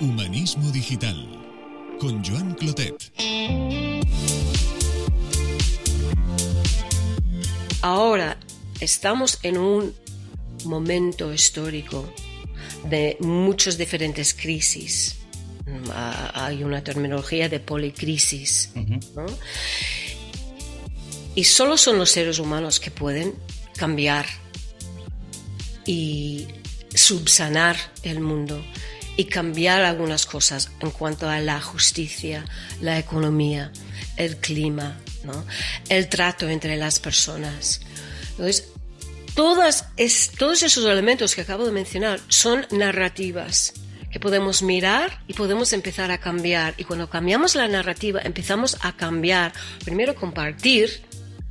Humanismo Digital con Joan Clotet. Ahora estamos en un momento histórico de muchas diferentes crisis. Hay una terminología de policrisis. ¿no? Y solo son los seres humanos que pueden cambiar y subsanar el mundo y cambiar algunas cosas en cuanto a la justicia, la economía, el clima, ¿no? el trato entre las personas. Entonces, todos esos elementos que acabo de mencionar son narrativas que podemos mirar y podemos empezar a cambiar. Y cuando cambiamos la narrativa, empezamos a cambiar, primero compartir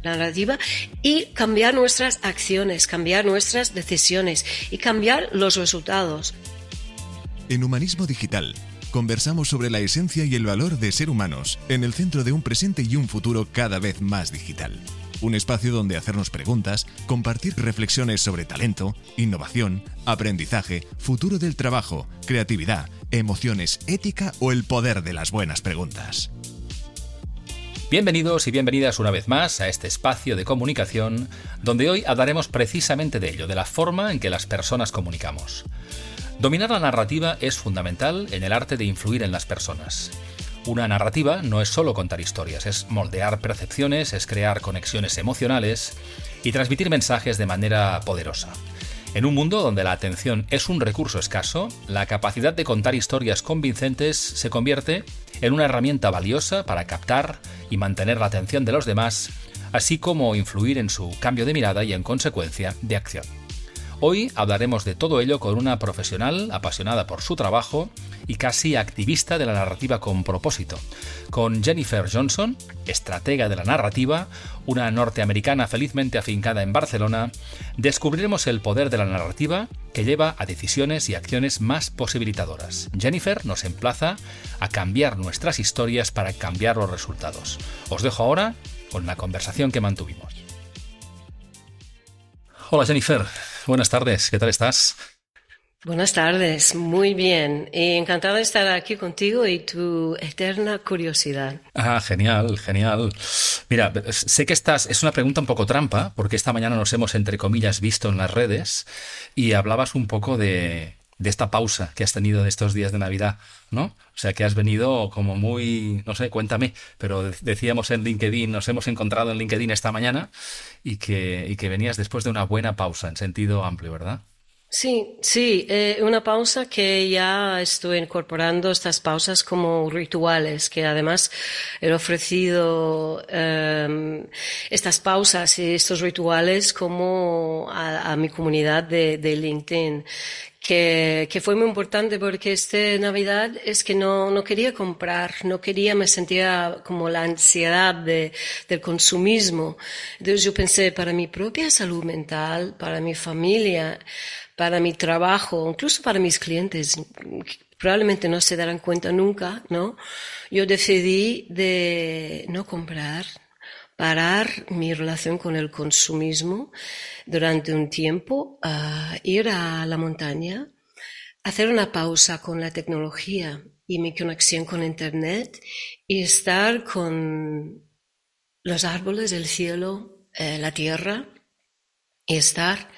la narrativa y cambiar nuestras acciones, cambiar nuestras decisiones y cambiar los resultados. En Humanismo Digital conversamos sobre la esencia y el valor de ser humanos en el centro de un presente y un futuro cada vez más digital. Un espacio donde hacernos preguntas, compartir reflexiones sobre talento, innovación, aprendizaje, futuro del trabajo, creatividad, emociones, ética o el poder de las buenas preguntas. Bienvenidos y bienvenidas una vez más a este espacio de comunicación donde hoy hablaremos precisamente de ello, de la forma en que las personas comunicamos. Dominar la narrativa es fundamental en el arte de influir en las personas. Una narrativa no es solo contar historias, es moldear percepciones, es crear conexiones emocionales y transmitir mensajes de manera poderosa. En un mundo donde la atención es un recurso escaso, la capacidad de contar historias convincentes se convierte en una herramienta valiosa para captar y mantener la atención de los demás, así como influir en su cambio de mirada y en consecuencia de acción. Hoy hablaremos de todo ello con una profesional apasionada por su trabajo y casi activista de la narrativa con propósito, con Jennifer Johnson, estratega de la narrativa, una norteamericana felizmente afincada en Barcelona, descubriremos el poder de la narrativa que lleva a decisiones y acciones más posibilitadoras. Jennifer nos emplaza a cambiar nuestras historias para cambiar los resultados. Os dejo ahora con la conversación que mantuvimos. Hola Jennifer, buenas tardes, ¿qué tal estás? Buenas tardes, muy bien. Y encantada de estar aquí contigo y tu eterna curiosidad. Ah, genial, genial. Mira, sé que estás, es una pregunta un poco trampa, porque esta mañana nos hemos, entre comillas, visto en las redes y hablabas un poco de, de esta pausa que has tenido de estos días de Navidad, ¿no? O sea, que has venido como muy, no sé, cuéntame, pero decíamos en LinkedIn, nos hemos encontrado en LinkedIn esta mañana y que, y que venías después de una buena pausa en sentido amplio, ¿verdad? Sí, sí, eh, una pausa que ya estoy incorporando estas pausas como rituales, que además he ofrecido eh, estas pausas y estos rituales como a, mi comunidad de LinkedIn, que, que, fue muy importante porque esta Navidad es que no, no quería comprar, no quería, me sentía como la ansiedad de, del consumismo. Entonces yo pensé, para mi propia salud mental, para mi familia, para mi trabajo, incluso para mis clientes, probablemente no se darán cuenta nunca, ¿no? Yo decidí de no comprar, parar mi relación con el consumismo durante un tiempo, ir a la montaña, hacer una pausa con la tecnología y mi conexión con Internet y estar con los árboles, el cielo, eh, la tierra y estar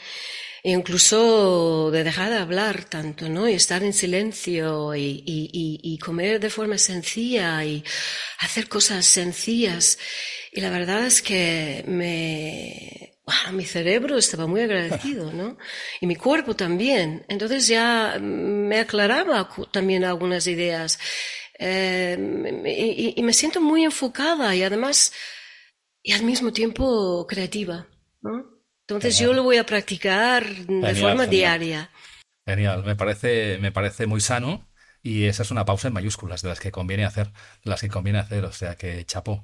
e incluso de dejar de hablar tanto, ¿no? Y estar en silencio y, y, y, comer de forma sencilla y hacer cosas sencillas. Y la verdad es que me, mi cerebro estaba muy agradecido, ¿no? Y mi cuerpo también. Entonces ya me aclaraba también algunas ideas. Eh, y, y, me siento muy enfocada y además, y al mismo tiempo creativa, ¿no? Entonces yo lo voy a practicar de forma diaria. Genial, me parece, me parece muy sano y esa es una pausa en mayúsculas de las que conviene hacer, de las que conviene hacer, o sea que chapó.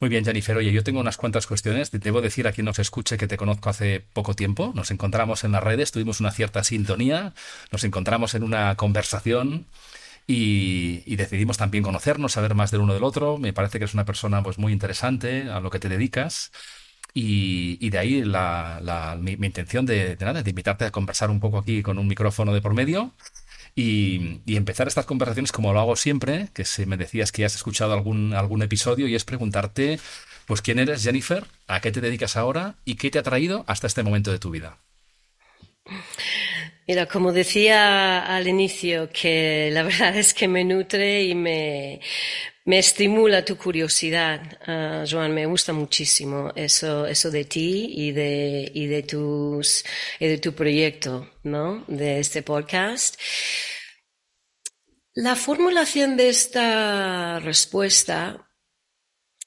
Muy bien, Jennifer. Oye, yo tengo unas cuantas cuestiones. Debo decir a quien nos escuche que te conozco hace poco tiempo. Nos encontramos en las redes, tuvimos una cierta sintonía, nos encontramos en una conversación y, decidimos también conocernos, saber más del uno del otro. Me parece que eres una persona pues, muy interesante a lo que te dedicas. Y, de ahí la, mi, intención de, nada, de invitarte a conversar un poco aquí con un micrófono de por medio y, empezar estas conversaciones como lo hago siempre, que se me decías que has escuchado algún, algún episodio y es preguntarte, pues, ¿quién eres, Jennifer? ¿A qué te dedicas ahora? ¿Y qué te ha traído hasta este momento de tu vida? Mira, como decía al inicio, que la verdad es que me nutre y me, me estimula tu curiosidad, uh, Joan, me gusta muchísimo eso, eso de ti y de, y de tus, y de tu proyecto, ¿no? De este podcast. La formulación de esta respuesta,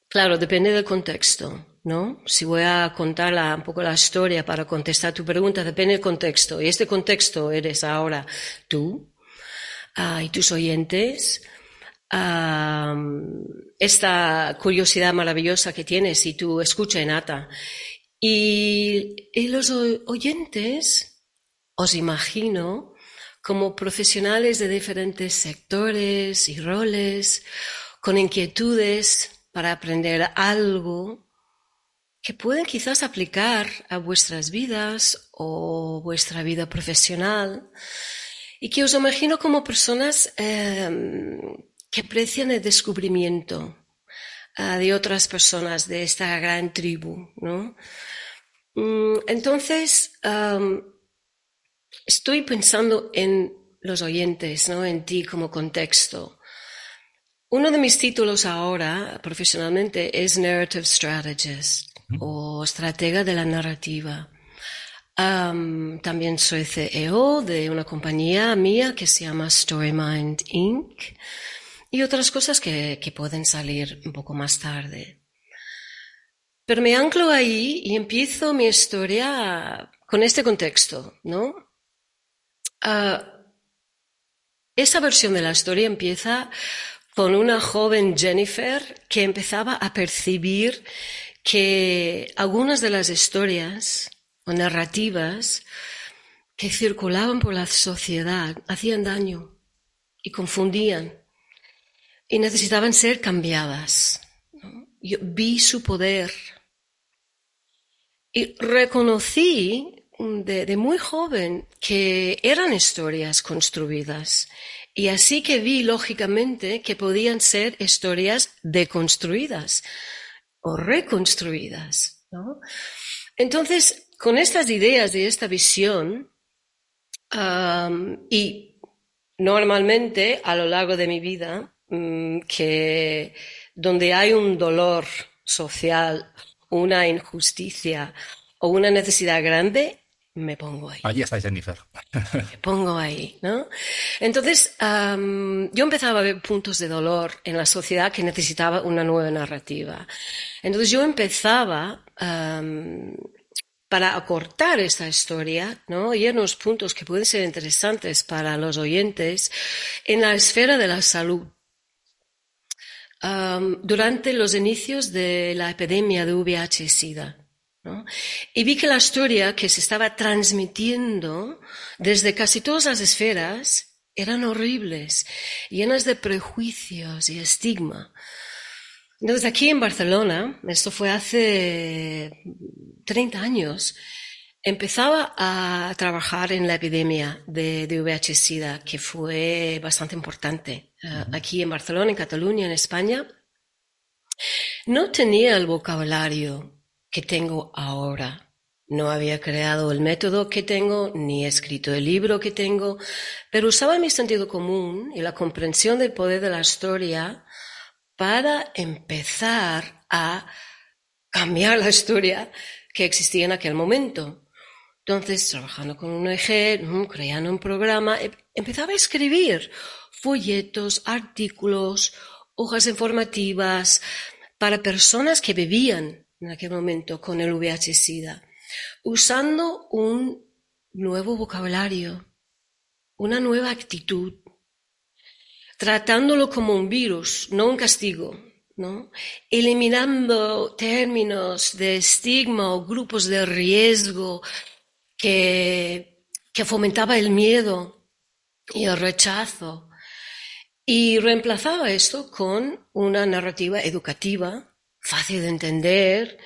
claro, depende del contexto. ¿No? Si voy a contar un poco la historia para contestar tu pregunta, depende del contexto. Y este contexto eres ahora tú uh, y tus oyentes. Esta curiosidad maravillosa que tienes y tu escucha innata. Y, y los oyentes, os imagino, como profesionales de diferentes sectores y roles, con inquietudes para aprender algo que pueden quizás aplicar a vuestras vidas o vuestra vida profesional y que os imagino como personas em, que aprecian el descubrimiento ah, de otras personas de esta gran tribu, ¿no? Mm, entonces, estoy pensando en los oyentes, ¿no? En ti como contexto. Uno de mis títulos ahora, profesionalmente, es Narrative Strategist o estratega de la narrativa. también soy CEO de una compañía mía que se llama Storymind Inc. y otras cosas que, pueden salir un poco más tarde. Pero me anclo ahí y empiezo mi historia con este contexto, ¿no? Ah, esa versión de la historia empieza con una joven Jennifer que empezaba a percibir que algunas de las historias o narrativas que circulaban por la sociedad hacían daño y confundían y necesitaban ser cambiadas. Yo vi su poder y reconocí de, muy joven que eran historias construidas y así que vi lógicamente que podían ser historias deconstruidas o reconstruidas. ¿no? Entonces, con estas ideas de esta visión, y normalmente a lo largo de mi vida, mm, que donde hay un dolor social, una injusticia o una necesidad grande, me pongo ahí. Allí está Jennifer. me pongo ahí, ¿no? Entonces, yo empezaba a ver puntos de dolor en la sociedad que necesitaba una nueva narrativa. Entonces yo empezaba para acortar esta historia, ¿no? Y unos puntos que pueden ser interesantes para los oyentes en la esfera de la salud. durante los inicios de la epidemia de VIH-Sida. Y vi que la historia que se estaba transmitiendo desde casi todas las esferas eran horribles, llenas de prejuicios y estigma. Entonces aquí en Barcelona, esto fue hace 30 años, empezaba a trabajar en la epidemia de, VIH-Sida, que fue bastante importante. Eh, aquí en Barcelona, en Cataluña, en España, no tenía el vocabulario que tengo ahora. No había creado el método que tengo, ni escrito el libro que tengo, pero usaba mi sentido común y la comprensión del poder de la historia para empezar a cambiar la historia que existía en aquel momento. Entonces, trabajando con un eje, mm, creando un programa, em, empezaba a escribir folletos, artículos, hojas informativas para personas que vivían en aquel momento con el VIH-Sida, usando un nuevo vocabulario, una nueva actitud, tratándolo como un virus, no un castigo, ¿no? eliminando términos de estigma o grupos de riesgo que, que fomentaba el miedo y el rechazo. Y reemplazaba esto con una narrativa educativa fácil de entender,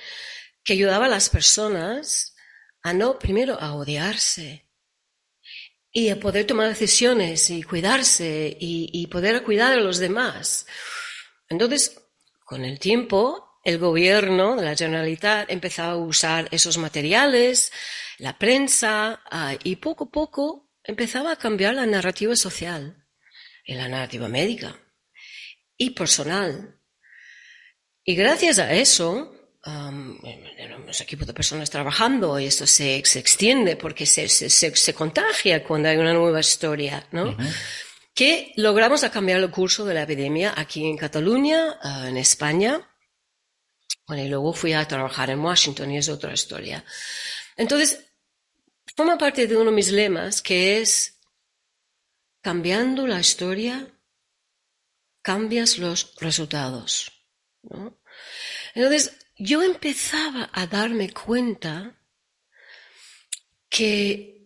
que ayudaba a las personas a no, primero, a odiarse y a poder tomar decisiones y cuidarse y, poder cuidar a los demás. Entonces, con el tiempo, el gobierno de la Generalitat empezaba a usar esos materiales, la prensa, ah, y poco a poco empezaba a cambiar la narrativa social y la narrativa médica y personal. Y gracias a eso, um, tenemos equipos de personas trabajando y esto se, se extiende porque se, se, se, contagia cuando hay una nueva historia, ¿no? Que logramos cambiar el curso de la epidemia aquí en Cataluña, uh, en España. Bueno, y luego fui a trabajar en Washington y es otra historia. Entonces, forma parte de uno de mis lemas que es cambiando la historia, cambias los resultados. ¿No? Entonces, yo empezaba a darme cuenta que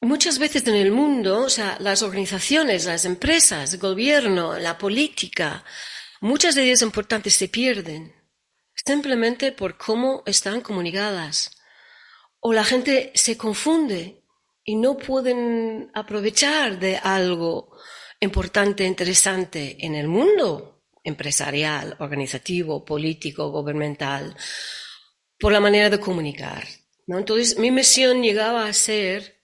muchas veces en el mundo, o sea, las organizaciones, las empresas, el gobierno, la política, muchas de ellas importantes se pierden simplemente por cómo están comunicadas. O la gente se confunde y no pueden aprovechar de algo importante, interesante en el mundo empresarial, organizativo, político, gubernamental, por la manera de comunicar. ¿no? Entonces, mi misión llegaba a ser,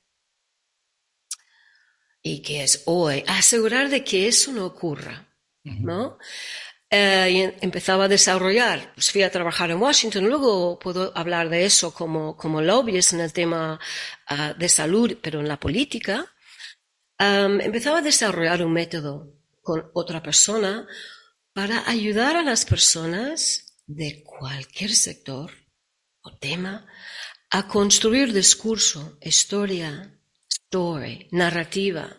y que es hoy, asegurar de que eso no ocurra. ¿no? Eh, y empezaba a desarrollar, pues fui a trabajar en Washington, luego puedo hablar de eso como, como lobbyist en el tema ah, de salud, pero en la política. empezaba a desarrollar un método con otra persona para ayudar a las personas de cualquier sector o tema a construir discurso, historia, story, narrativa,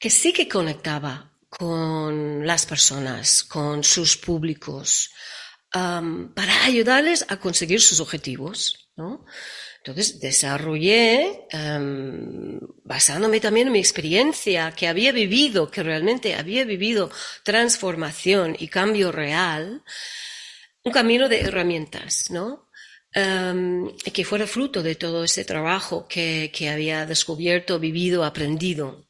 que sí que conectaba con las personas, con sus públicos, para ayudarles a conseguir sus objetivos, ¿no? Entonces desarrollé, em, basándome también en mi experiencia que había vivido, que realmente había vivido transformación y cambio real, un camino de herramientas, ¿no? Um, que fuera fruto de todo ese trabajo que, que había descubierto, vivido, aprendido,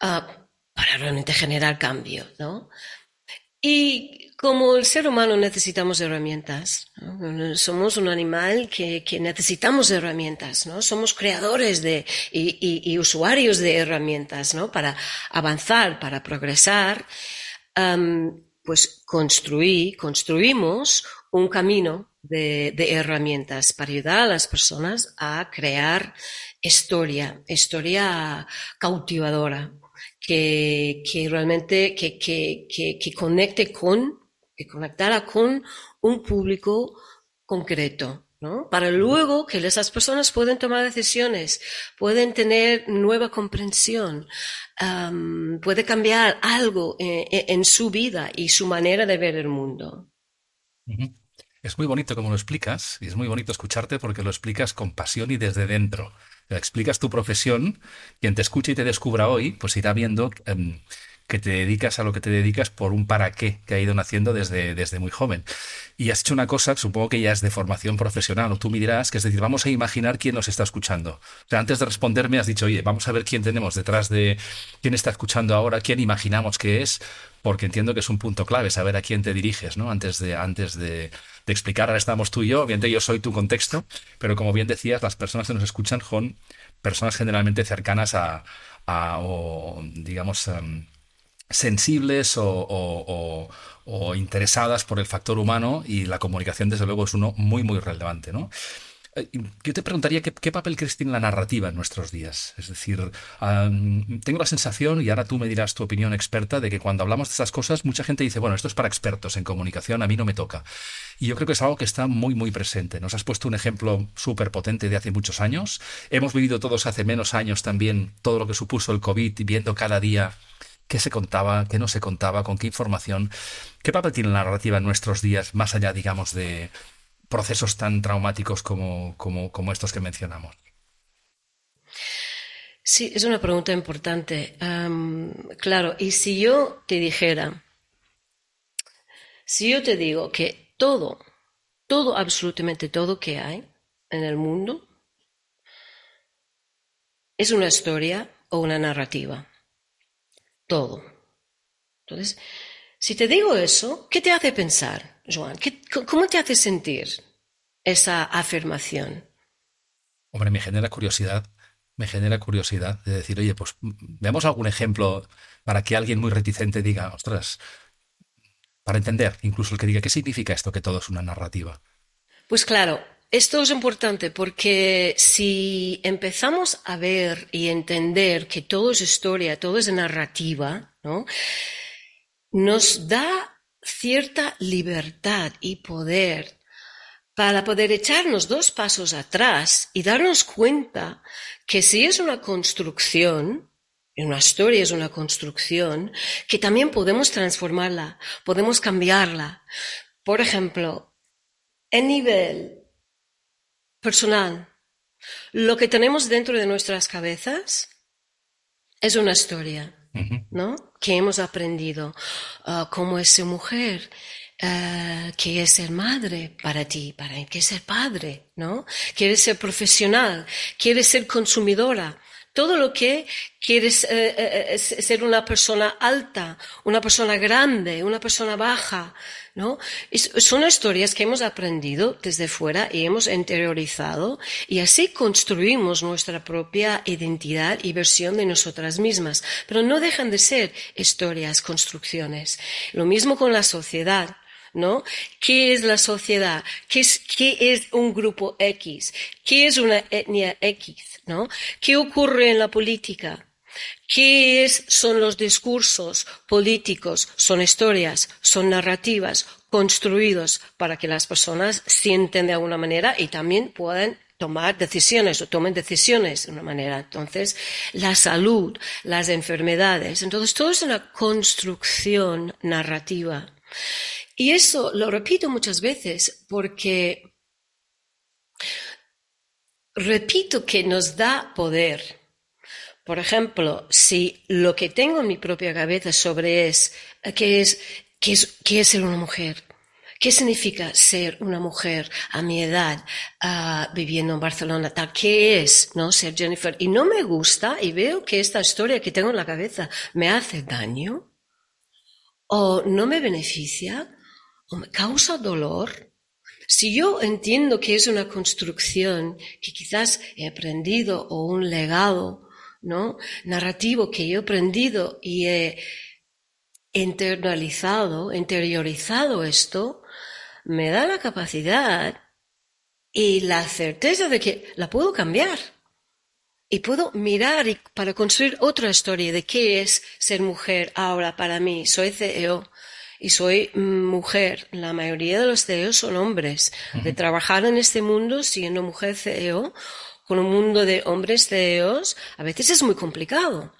ah, para realmente generar cambio, ¿no? Y como el ser humano necesitamos herramientas, somos un animal que, necesitamos herramientas, ¿no? Somos creadores de, y, usuarios de herramientas, ¿no? Para avanzar, para progresar, pues construí, construimos un camino de, de, herramientas para ayudar a las personas a crear historia, historia cautivadora, que, que realmente que, que, que, conecte con, que conectara con un público concreto. ¿no? Para luego que esas personas pueden tomar decisiones, pueden tener nueva comprensión, puede cambiar algo en, en, su vida y su manera de ver el mundo. Es muy bonito como lo explicas y es muy bonito escucharte porque lo explicas con pasión y desde dentro explicas tu profesión, quien te escuche y te descubra hoy, pues irá viendo em, que te dedicas a lo que te dedicas por un para qué que ha ido naciendo desde, desde muy joven. Y has hecho una cosa, supongo que ya es de formación profesional, o tú me dirás, que es decir, vamos a imaginar quién nos está escuchando. O sea, antes de responderme has dicho, oye, vamos a ver quién tenemos detrás de quién está escuchando ahora, quién imaginamos que es, porque entiendo que es un punto clave saber a quién te diriges, ¿no? Antes de, antes de, de explicar, ahora estamos tú y yo, obviamente yo soy tu contexto, pero como bien decías, las personas que nos escuchan son personas generalmente cercanas a, o digamos, sensibles o, interesadas por el factor humano y la comunicación desde luego es uno muy muy relevante, ¿no? Eh, yo te preguntaría qué, papel crees tiene la narrativa en nuestros días. Es decir, tengo la sensación, y ahora tú me dirás tu opinión experta, de que cuando hablamos de estas cosas, mucha gente dice, bueno, esto es para expertos en comunicación, a mí no me toca. Y yo creo que es algo que está muy, muy presente. Nos has puesto un ejemplo súper potente de hace muchos años. Hemos vivido todos hace menos años también todo lo que supuso el COVID, viendo cada día qué se contaba, qué no se contaba, con qué información. ¿Qué papel tiene la narrativa en nuestros días, más allá, digamos, de, procesos tan traumáticos como, como, estos que mencionamos? Sí, es una pregunta importante. claro, y si yo te dijera, si yo te digo que todo, todo, absolutamente todo que hay en el mundo, es una historia o una narrativa. Todo. Entonces, si te digo eso, ¿qué te hace pensar, Joan? ¿Cómo te hace sentir esa afirmación? Hombre, me genera curiosidad. Me genera curiosidad de decir, oye, pues veamos algún ejemplo para que alguien muy reticente diga, ostras, para entender, incluso el que diga, ¿qué significa esto que todo es una narrativa? Pues claro, esto es importante porque si empezamos a ver y entender que todo es historia, todo es narrativa, ¿no? nos da cierta libertad y poder para poder echarnos dos pasos atrás y darnos cuenta que si es una construcción, una historia es una construcción, que también podemos transformarla, podemos cambiarla. Por ejemplo, en nivel personal, lo que tenemos dentro de nuestras cabezas es una historia, ¿no? Que hemos aprendido, uh, cómo es ser mujer, uh, qué es ser madre para ti, para qué es ser padre, ¿no? Quieres ser profesional, quieres ser consumidora, todo lo que quieres eh, eh, eh, ser una persona alta, una persona grande, una persona baja, ¿no? son historias que hemos aprendido desde fuera y hemos interiorizado y así construimos nuestra propia identidad y versión de nosotras mismas. Pero no dejan de ser historias, construcciones. Lo mismo con la sociedad. ¿no? ¿Qué es la sociedad? ¿Qué es, qué es un grupo X? ¿Qué es una etnia X? ¿No? ¿Qué ocurre en la política? ¿Qué son los discursos políticos? Son historias, son narrativas construidos para que las personas sienten de alguna manera y también puedan tomar decisiones o tomen decisiones de una manera. Entonces, la salud, las enfermedades, entonces todo es una construcción narrativa. Y eso lo repito muchas veces porque repito que nos da poder. Por ejemplo, si lo que tengo en mi propia cabeza sobre es qué es, qué es, qué es ser una mujer, ¿Qué significa ser una mujer a mi edad uh, viviendo en Barcelona? Tal, ¿Qué es no ser Jennifer? Y no me gusta y veo que esta historia que tengo en la cabeza me hace daño o no me beneficia o me causa dolor. Si yo entiendo que es una construcción que quizás he aprendido o un legado, ¿no? Narrativo que yo he aprendido y he internalizado, interiorizado esto, me da la capacidad y la certeza de que la puedo cambiar. Y puedo mirar para construir otra historia de qué es ser mujer ahora para mí. Soy CEO y soy mujer. La mayoría de los CEOs son hombres. De trabajar en este mundo siendo mujer CEO, con un mundo de hombres CEOs, a veces es muy complicado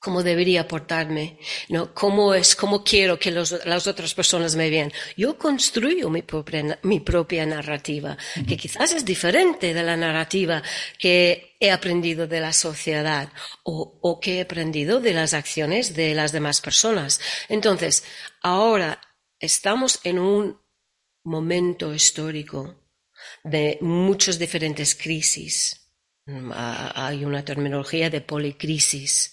cómo debería portarme, ¿no? Cómo es, cómo quiero que las otras personas me vean. Yo construyo mi propia, mi propia narrativa, que quizás es diferente de la narrativa que he aprendido de la sociedad o, o que he aprendido de las acciones de las demás personas. Entonces, ahora estamos en un momento histórico de muchas diferentes crisis hay una terminología de policrisis.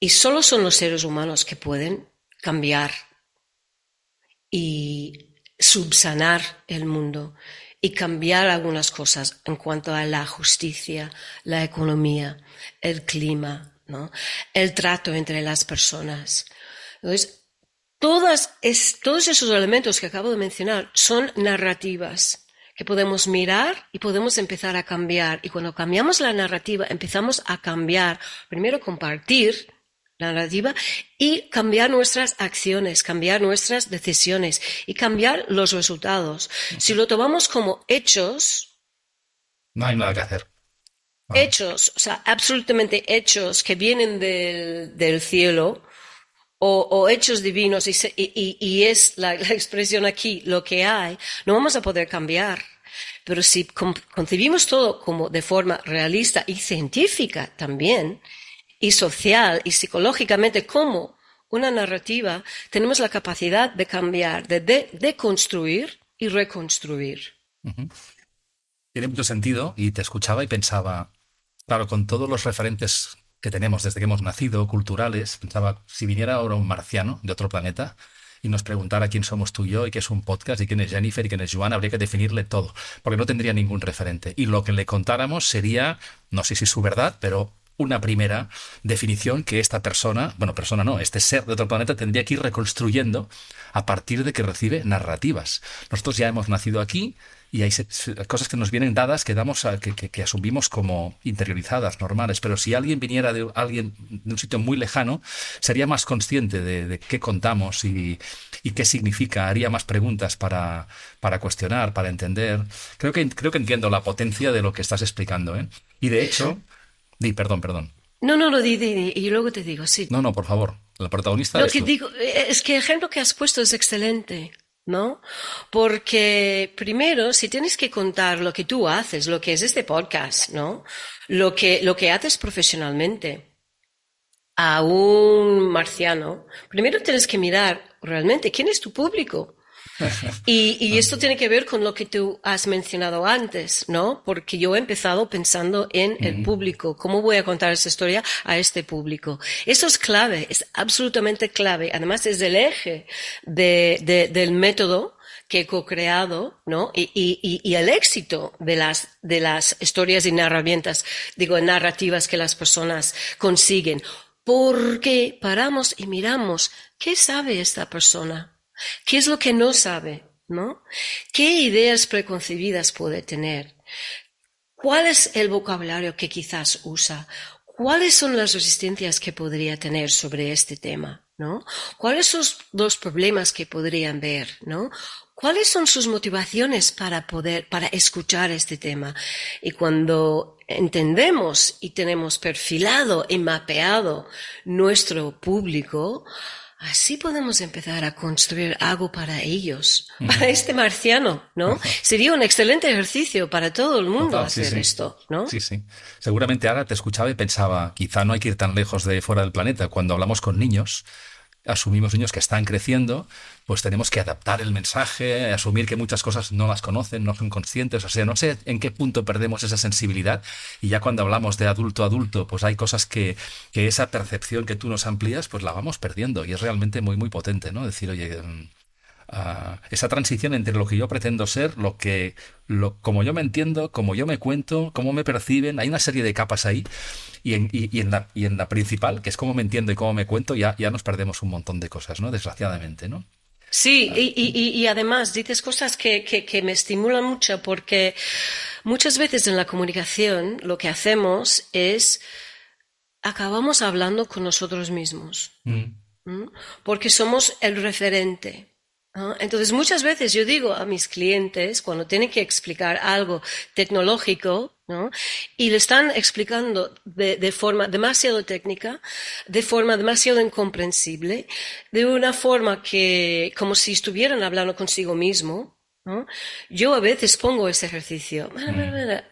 Y solo son los seres humanos que pueden cambiar y subsanar el mundo y cambiar algunas cosas en cuanto a la justicia, la economía, el clima, el trato entre las personas. Entonces, todos esos elementos que acabo de mencionar son narrativas que podemos mirar y podemos empezar a cambiar. Y cuando cambiamos la narrativa, empezamos a cambiar, primero compartir la narrativa y cambiar nuestras acciones, cambiar nuestras decisiones y cambiar los resultados. Si lo tomamos como hechos, no hay nada que hacer. Hechos, o sea, absolutamente hechos que vienen del, cielo, o, hechos divinos y, es la, expresión aquí lo que hay, no vamos a poder cambiar. Pero si concebimos todo como de forma realista y científica también, y social y psicológicamente como una narrativa, tenemos la capacidad de cambiar, de, de, construir y reconstruir. Tiene mucho sentido y te escuchaba y pensaba, claro, con todos los referentes que tenemos desde que hemos nacido, culturales, pensaba, si viniera ahora un marciano de otro planeta y nos preguntara quién somos tú y yo y qué es un podcast y quién es Jennifer y quién es Joan, habría que definirle todo, porque no tendría ningún referente. Y lo que le contáramos sería, no sé si su verdad, pero una primera definición que esta persona, bueno, persona no, este ser de otro planeta tendría que ir reconstruyendo a partir de que recibe narrativas. Nosotros ya hemos nacido aquí, y hay cosas que nos vienen dadas que damos que, asumimos como interiorizadas, normales, pero si alguien viniera de alguien de un sitio muy lejano, sería más consciente de, qué contamos y, qué significa, haría más preguntas para, para cuestionar, para entender. Creo que, creo que entiendo la potencia de lo que estás explicando. ¿eh? Y de hecho, di, perdón, perdón. No, no, lo di, di, y luego te digo, sí. No, no, por favor, la protagonista. Lo que digo es que el ejemplo que has puesto es excelente. ¿No? Porque primero, si tienes que contar lo que tú haces, lo que es este podcast, ¿no? Lo que, lo que haces profesionalmente a un marciano, primero tienes que mirar realmente quién es tu público. Y, esto tiene que ver con lo que tú has mencionado antes, ¿no? Porque yo he empezado pensando en el público, cómo voy a contar esa historia a este público. Eso es clave, es absolutamente clave. Además, es el eje del método que he co-creado, ¿no? Y, el éxito de las, de las historias y narrativas, digo, narrativas que las personas consiguen. Porque paramos y miramos, ¿qué sabe esta persona? ¿Qué es lo que no sabe? ¿No? ¿Qué ideas preconcebidas puede tener? ¿Cuál es el vocabulario que quizás usa? ¿Cuáles son las resistencias que podría tener sobre este tema? ¿No? ¿Cuáles son los problemas que podrían ver? ¿No? ¿Cuáles son sus motivaciones para poder, para escuchar este tema? Y cuando entendemos y tenemos perfilado y mapeado nuestro público, Así podemos empezar a construir algo para ellos, para este marciano, ¿no? Sería un excelente ejercicio para todo el mundo hacer esto, ¿no? Sí, sí. Seguramente ahora te escuchaba y pensaba, quizá no hay que ir tan lejos de fuera del planeta. Cuando hablamos con niños, asumimos niños que están creciendo, pues tenemos que adaptar el mensaje, asumir que muchas cosas no las conocen, no son conscientes, o sea, no sé en qué punto perdemos esa sensibilidad y ya cuando hablamos de adulto a adulto, pues hay cosas que, que esa percepción que tú nos amplías, pues la vamos perdiendo y es realmente muy, muy potente, ¿no? Decir, oye, mm, esa transición entre lo que yo pretendo ser, lo que, lo, como yo me entiendo, como yo me cuento, cómo me perciben, hay una serie de capas ahí y en, y, en, la, y en la principal, que es cómo me entiendo y cómo me cuento, ya, ya nos perdemos un montón de cosas, ¿no? Desgraciadamente, ¿no? Sí, y, y, y, además dices cosas que, que, que, me estimulan mucho porque muchas veces en la comunicación lo que hacemos es acabamos hablando con nosotros mismos. Mm. Porque somos el referente. Entonces, muchas veces yo digo a mis clientes, cuando tienen que explicar algo tecnológico, ¿no? y le están explicando de, forma demasiado técnica, de forma demasiado incomprensible, de una forma que, como si estuvieran hablando consigo mismo, ¿no? yo a veces pongo ese ejercicio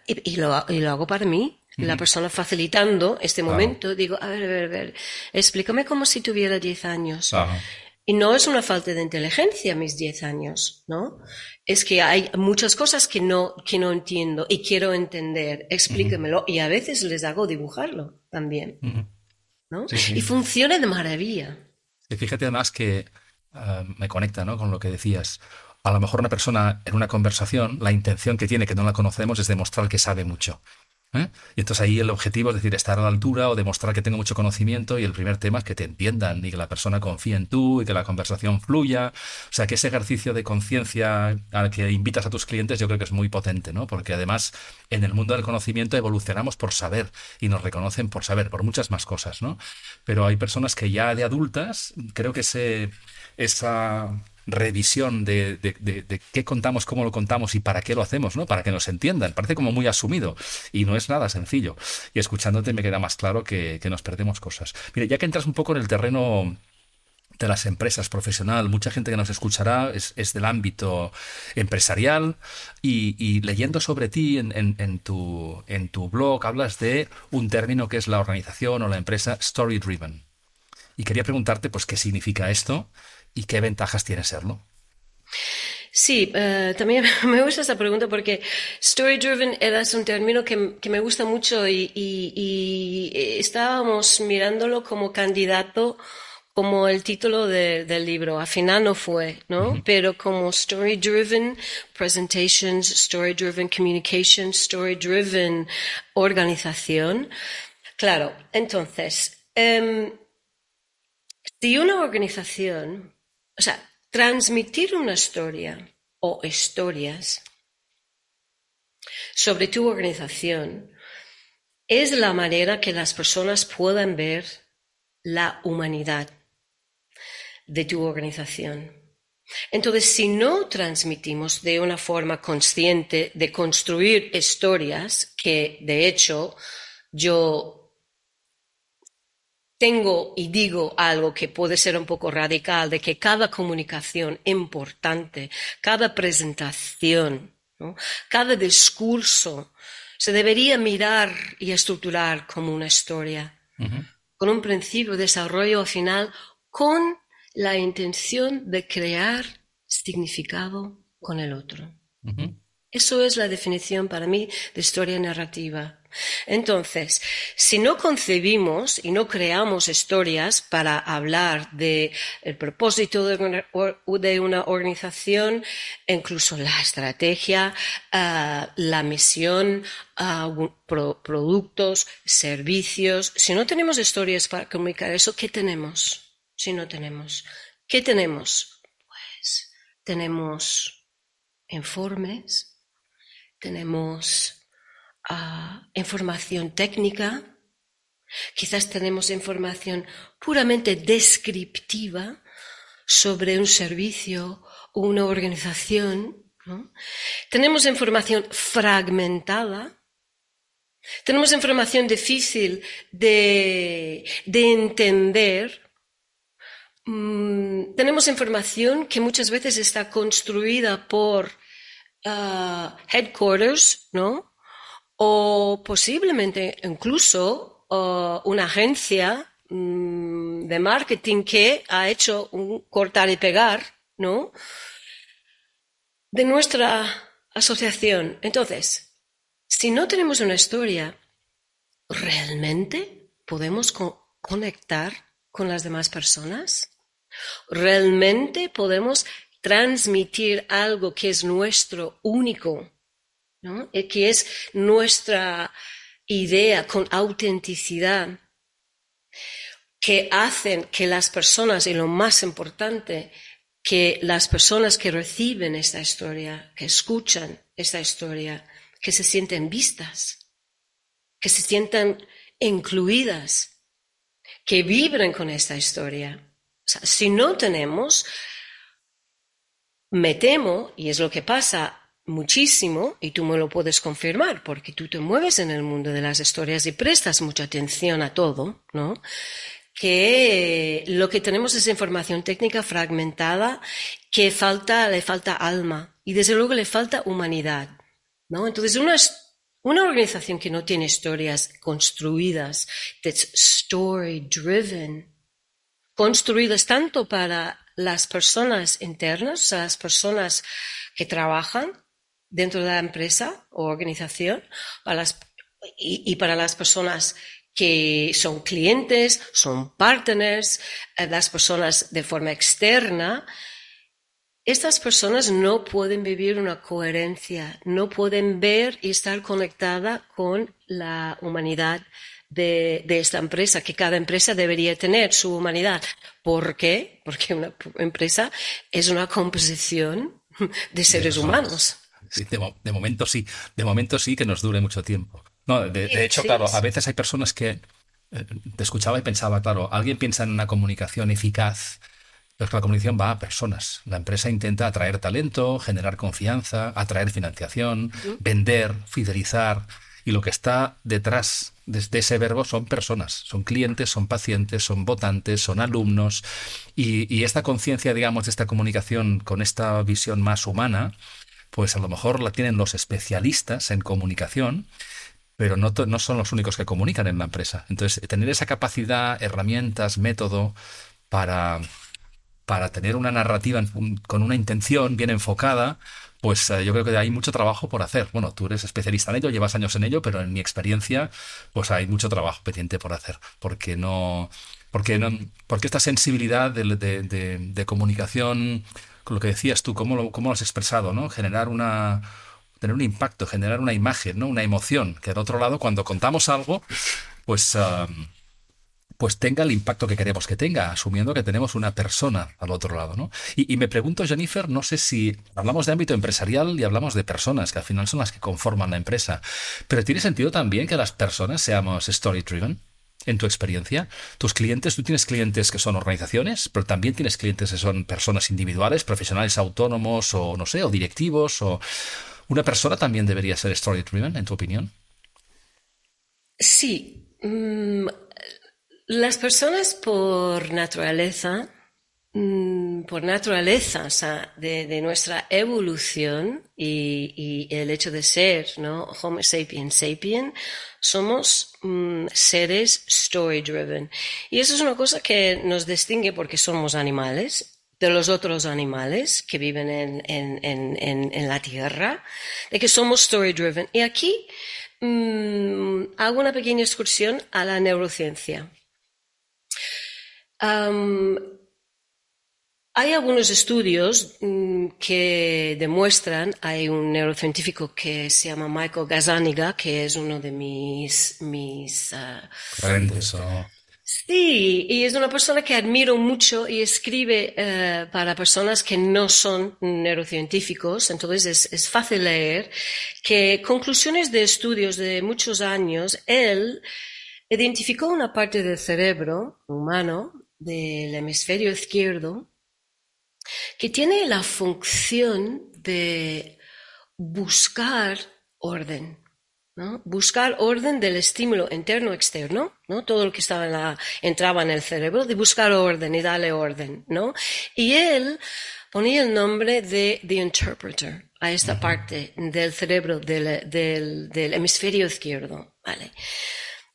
y, lo, hago para mí. La persona facilitando este momento, digo, a ver, a ver, a ver, explícame como si tuviera 10 años. Y no es una falta de inteligencia mis 10 años, ¿no? Es que hay muchas cosas que no, que no entiendo y quiero entender. Explíquemelo. Y a veces les hago dibujarlo también. ¿no? Y funciona de maravilla. Y fíjate además que eh, me conecta ¿no? con lo que decías. A lo mejor una persona en una conversación, la intención que tiene, que no la conocemos, es demostrar que sabe mucho. ¿Eh? Y entonces ahí el objetivo es decir, estar a la altura o demostrar que tengo mucho conocimiento y el primer tema es que te entiendan y que la persona confíe en tú y que la conversación fluya. O sea, que ese ejercicio de conciencia al que invitas a tus clientes yo creo que es muy potente, ¿no? Porque además en el mundo del conocimiento evolucionamos por saber y nos reconocen por saber, por muchas más cosas, ¿no? Pero hay personas que ya de adultas creo que ese, esa revisión de, qué contamos, cómo lo contamos y para qué lo hacemos, ¿no? Para que nos entiendan. Parece como muy asumido y no es nada sencillo. Y escuchándote me queda más claro que, nos perdemos cosas. Mire, ya que entras un poco en el terreno de las empresas profesional, mucha gente que nos escuchará es, del ámbito empresarial y, leyendo sobre ti en, en, tu, en tu blog hablas de un término que es la organización o la empresa story driven. Y quería preguntarte, pues, ¿qué significa esto? Y qué ventajas tiene serlo. Sí, eh, también me gusta esta pregunta porque story driven es un término que, que me gusta mucho y, y, y, estábamos mirándolo como candidato como el título de, del libro. Al final no fue, ¿no? Pero como story driven presentations, story driven communication, story driven organización. Claro, entonces, um, si una organización, o sea, transmitir una historia o historias sobre tu organización es la manera que las personas puedan ver la humanidad de tu organización. Entonces, si no transmitimos de una forma consciente de construir historias, que de hecho yo tengo y digo algo que puede ser un poco radical, de que cada comunicación importante, cada presentación, cada discurso se debería mirar y estructurar como una historia, con un principio de desarrollo al final, con la intención de crear significado con el otro. Eso es la definición para mí de historia narrativa. Entonces, si no concebimos y no creamos historias para hablar del propósito de una, organización, incluso la estrategia, ah, la misión, ah, productos, servicios, si no tenemos historias para comunicar eso, ¿qué tenemos? Si no tenemos, ¿qué tenemos? Pues tenemos informes, tenemos información técnica, quizás tenemos información puramente descriptiva sobre un servicio o una organización. Tenemos información fragmentada, tenemos información difícil de, entender. Mm, tenemos información que muchas veces está construida por ah, headquarters, ¿no? O posiblemente incluso una agencia mm, de marketing que ha hecho un cortar y pegar, ¿no? De nuestra asociación. Entonces, si no tenemos una historia, ¿realmente podemos conectar con las demás personas? ¿Realmente podemos transmitir algo que es nuestro único que es nuestra idea con autenticidad, que hacen que las personas, y lo más importante, que las personas que reciben esta historia, que escuchan esta historia, que se sienten vistas, que se sientan incluidas, que vibren con esta historia. si no tenemos, me temo, y es lo que pasa muchísimo, y tú me lo puedes confirmar, porque tú te mueves en el mundo de las historias y prestas mucha atención a todo, ¿no? Que lo que tenemos es información técnica fragmentada que falta, le falta alma y desde luego le falta humanidad, ¿no? Entonces una, una organización que no tiene historias construidas, that's story driven, construidas tanto para las personas internas, las personas que trabajan, dentro de la empresa o organización y, para las personas que son clientes, son partners, eh, las personas de forma externa, estas personas no pueden vivir una coherencia, no pueden ver y estar conectada con la humanidad de, de, esta empresa, que cada empresa debería tener su humanidad. ¿Por qué? Porque una empresa es una composición de seres humanos de, momento sí, de momento sí que nos dure mucho tiempo. No, de, hecho, claro, a veces hay personas que eh, te escuchaba y pensaba, claro, alguien piensa en una comunicación eficaz, pero que la comunicación va a personas. La empresa intenta atraer talento, generar confianza, atraer financiación, vender, fidelizar. Y lo que está detrás de, ese verbo son personas, son clientes, son pacientes, son votantes, son alumnos. Y, y esta conciencia, digamos, de esta comunicación con esta visión más humana, pues a lo mejor la tienen los especialistas en comunicación, pero no, no, son los únicos que comunican en la empresa. Entonces, tener esa capacidad, herramientas, método para, para tener una narrativa con una intención bien enfocada, pues eh, yo creo que hay mucho trabajo por hacer. Bueno, tú eres especialista en ello, llevas años en ello, pero en mi experiencia, pues hay mucho trabajo pendiente por hacer, porque no, porque no, porque esta sensibilidad de, comunicación, con lo que decías tú, cómo lo, cómo has expresado, ¿no? Generar una tener un impacto, generar una imagen, ¿no? Una emoción, que al otro lado, cuando contamos algo, pues pues tenga el impacto que queremos que tenga, asumiendo que tenemos una persona al otro lado. ¿no? Y, me pregunto, Jennifer, no sé si hablamos de ámbito empresarial y hablamos de personas, que al final son las que conforman la empresa, pero ¿tiene sentido también que las personas seamos story-driven? En tu experiencia, tus clientes, tú tienes clientes que son organizaciones, pero también tienes clientes que son personas individuales, profesionales autónomos o no sé, o directivos, o una persona también debería ser story driven, en tu opinión. Sí, mm, las personas por naturaleza, por naturaleza, o sea, de, nuestra evolución y, el hecho de ser, ¿no? Homo sapiens sapien, somos mm, seres story driven. Y eso es una cosa que nos distingue porque somos animales de los otros animales que viven en, en la tierra, de que somos story driven. Y aquí mm, hago una pequeña excursión a la neurociencia hay algunos estudios mm, que demuestran, hay un neurocientífico que se llama Michael Gazzaniga, que es uno de mis... mis ah, Sí, y es una persona que admiro mucho y escribe eh, para personas que no son neurocientíficos, entonces es, es, fácil leer que conclusiones de estudios de muchos años, él identificó una parte del cerebro humano del hemisferio izquierdo que tiene la función de buscar orden, ¿no? buscar orden del estímulo interno-externo, ¿no? todo lo que estaba en la, entraba en el cerebro, de buscar orden y darle orden. ¿no? Y él ponía el nombre de The Interpreter a esta parte del cerebro del, del, del hemisferio izquierdo. ¿vale?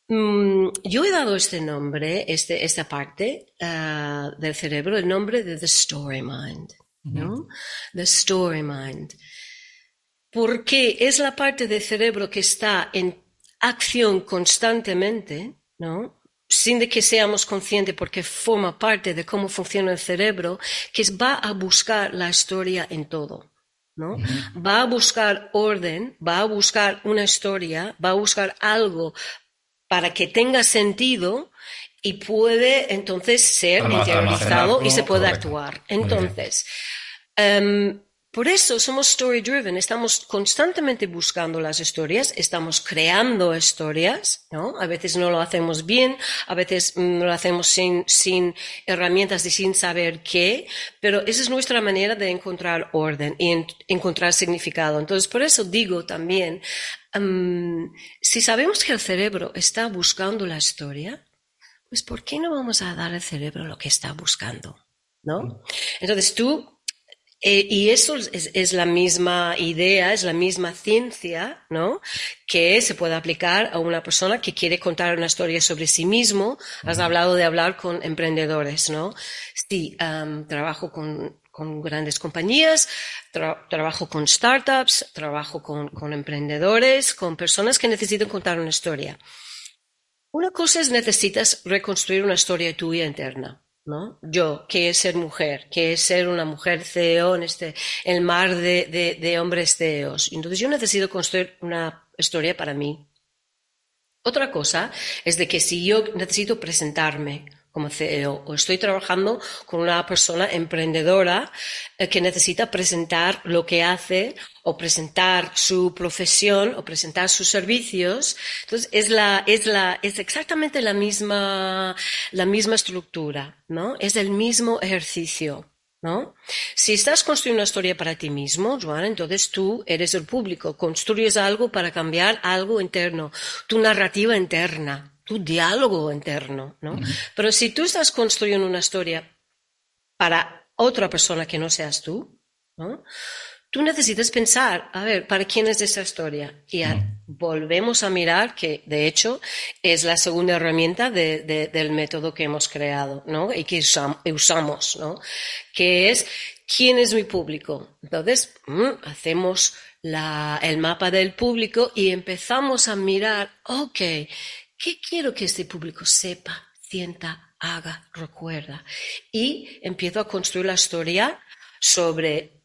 Mm, yo he dado este nombre, este, esta parte ah, del cerebro, el nombre de The Story Mind, ¿no? The Story Mind. Porque es la parte del cerebro que está en acción constantemente, ¿no? Sin de que seamos conscientes porque forma parte de cómo funciona el cerebro, que va a buscar la historia en todo. ¿no? Va a buscar orden, va a buscar una historia, va a buscar algo para que tenga sentido y puede entonces ser interiorizado y se puede actuar. Entonces, em, por eso somos story driven, estamos constantemente buscando las historias, estamos creando historias, ¿no? A veces no lo hacemos bien, a veces mm, lo hacemos sin, sin herramientas y sin saber qué, pero esa es nuestra manera de encontrar orden y encontrar significado. Entonces, por eso digo también, si sabemos que el cerebro está buscando la historia, pues ¿por qué no vamos a dar al cerebro lo que está buscando? ¿No? Mm. Entonces tú eh, y eso es, la misma idea, es la misma ciencia, ¿no? Que se puede aplicar a una persona que quiere contar una historia sobre sí mismo. Has hablado de hablar con emprendedores, ¿no? Sí, trabajo con, grandes compañías, trabajo con startups, trabajo con, con emprendedores, con personas que necesitan contar una historia. Una cosa es necesitas reconstruir una historia tuya interna. ¿No? Yo, ¿qué es ser mujer? ¿Qué es ser una mujer CEO en este, el mar de, de, hombres CEOs? Entonces yo necesito construir una historia para mí. Otra cosa es de que si yo necesito presentarme como CEO o estoy trabajando con una persona emprendedora eh, que necesita presentar lo que hace o presentar su profesión o presentar sus servicios. Entonces es la, es la, es exactamente la misma, la misma estructura, ¿no? Es el mismo ejercicio. ¿No? Si estás construyendo una historia para ti mismo, Joan, entonces tú eres el público, construyes algo para cambiar algo interno, tu narrativa interna, tu diálogo interno, ¿no? Pero si tú estás construyendo una historia para otra persona que no seas tú, ¿no? tú necesitas pensar, a ver, ¿para quién es esa historia? Y volvemos a mirar que, de hecho, es la segunda herramienta del método que hemos creado, ¿no? Y que usamos, ¿no? Que es, ¿quién es mi público? Entonces, mm, hacemos el mapa del público y empezamos a mirar, ok, ¿qué quiero que este público sepa, sienta, haga, recuerda? Y empiezo a construir la historia sobre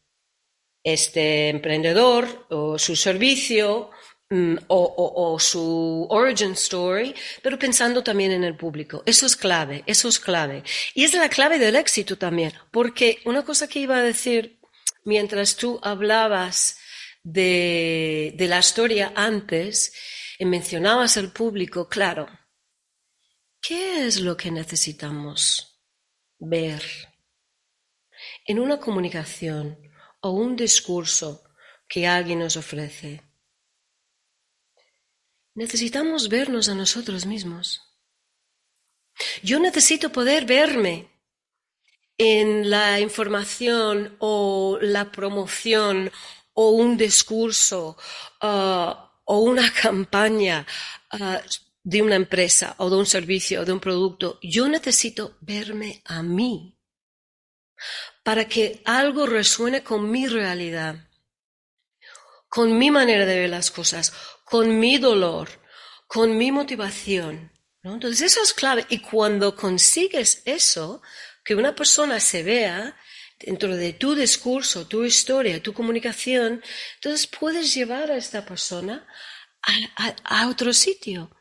este emprendedor o su servicio mm, o, su origin story, pero pensando también en el público. Eso es clave, eso es clave. Y es la clave del éxito también, porque una cosa que iba a decir mientras tú hablabas de, de la historia antes y mencionabas el público, claro, ¿qué es lo que necesitamos ver en una comunicación? o un discurso que alguien nos ofrece. Necesitamos vernos a nosotros mismos. Yo necesito poder verme en la información o la promoción o un discurso uh, o una campaña uh, de una empresa o de un servicio o de un producto. Yo necesito verme a mí para que algo resuene con mi realidad, con mi manera de ver las cosas, con mi dolor, con mi motivación. Entonces eso es clave. Y cuando consigues eso, que una persona se vea dentro de tu discurso, tu historia, tu comunicación, entonces puedes llevar a esta persona a otro sitio.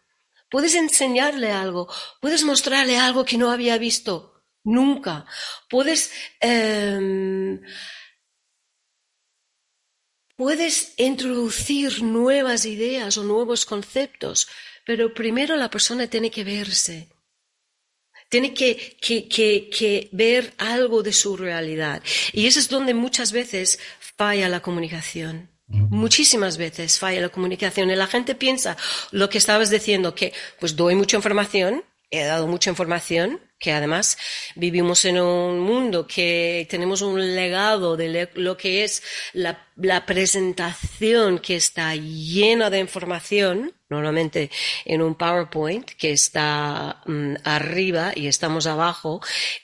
Puedes enseñarle algo, puedes mostrarle algo que no había visto Nunca. Puedes, em, puedes introducir nuevas ideas o nuevos conceptos, pero primero la persona tiene que verse. Tiene que, que, que, que ver algo de su realidad. Y eso es donde muchas veces falla la comunicación. Muchísimas veces falla la comunicación y la gente piensa lo que estabas diciendo, que pues doy mucha información, he dado mucha información, que además vivimos en un mundo que tenemos un legado de lo que es la, la presentación que está llena de información, normalmente en un PowerPoint que está mm, arriba y estamos abajo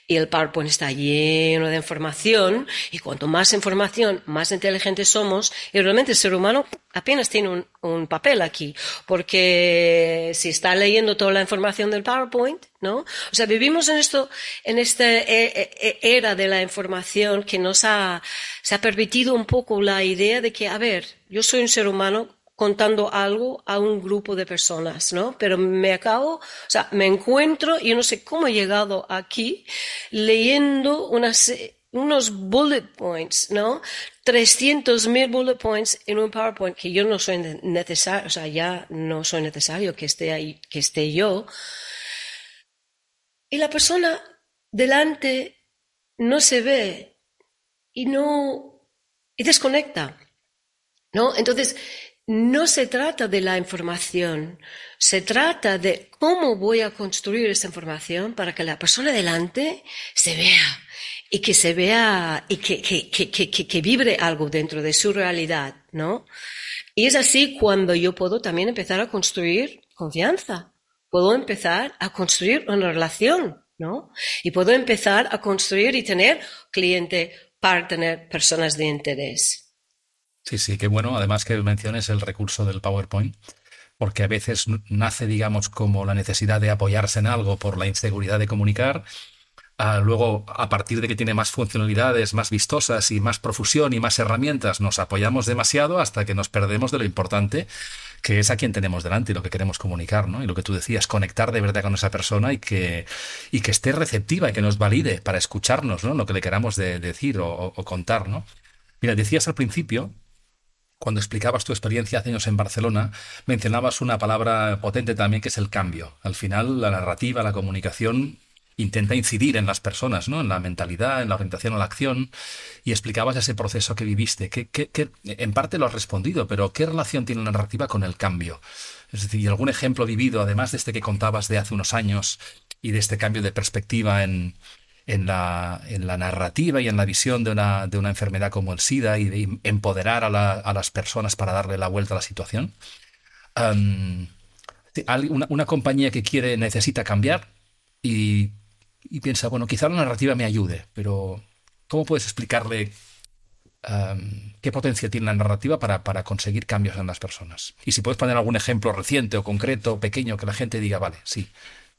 y el PowerPoint está lleno de información y cuanto más información, más inteligentes somos y realmente el ser humano apenas tiene un, papel aquí porque si está leyendo toda la información del PowerPoint, ¿no? O sea, vivimos en esto, en esta e, e, era de la información que nos ha, se ha permitido un poco idea de que, a ver, yo soy un ser humano contando algo a un grupo de personas, ¿no? Pero me acabo, o sea, me encuentro, yo no sé cómo he llegado aquí, leyendo unas, unos bullet points, ¿no? 300.000 bullet points en un PowerPoint que yo no soy necesario, o sea, ya no soy necesario que esté ahí, que esté yo. Y la persona delante no se ve y no, y desconecta, ¿no? Entonces, no se trata de la información, se trata de cómo voy a construir esa información para que la persona delante se vea y que se vea y que, que, que, que, vibre algo dentro de su realidad, ¿no? Y es así cuando yo puedo también empezar a construir confianza, puedo empezar a construir una relación, ¿no? Y puedo empezar a construir y tener cliente, partner, personas de interés. Sí, sí, qué bueno. Además que menciones el recurso del PowerPoint, porque a veces nace, digamos, como la necesidad de apoyarse en algo por la inseguridad de comunicar. Ah, luego, a partir de que tiene más funcionalidades, más vistosas y más profusión y más herramientas, nos apoyamos demasiado hasta que nos perdemos de lo importante que es a quien tenemos delante y lo que queremos comunicar, ¿no? Y lo que tú decías, conectar de verdad con esa persona y que, y que esté receptiva y que nos valide para escucharnos, ¿no? Lo que le queramos decir o, o contar, ¿no? Mira, decías al principio cuando explicabas tu experiencia hace años en Barcelona, mencionabas una palabra potente también que es el cambio. Al final, la narrativa, la comunicación intenta incidir en las personas, ¿no? En la mentalidad, en la orientación a la acción, y explicabas ese proceso que viviste. Que, en parte lo has respondido, pero ¿qué relación tiene la narrativa con el cambio? Es decir, ¿algún ejemplo vivido, además de este que contabas de hace unos años y de este cambio de perspectiva en, en la, en la narrativa y en la visión de una, de una enfermedad como el SIDA y de empoderar a, las personas para darle la vuelta a la situación. una, compañía que quiere, necesita cambiar y, y, piensa, bueno, quizá la narrativa me ayude, pero ¿cómo puedes explicarle qué potencia tiene la narrativa para, para, conseguir cambios en las personas? Y si puedes poner algún ejemplo reciente o concreto, pequeño, que la gente diga, vale, sí,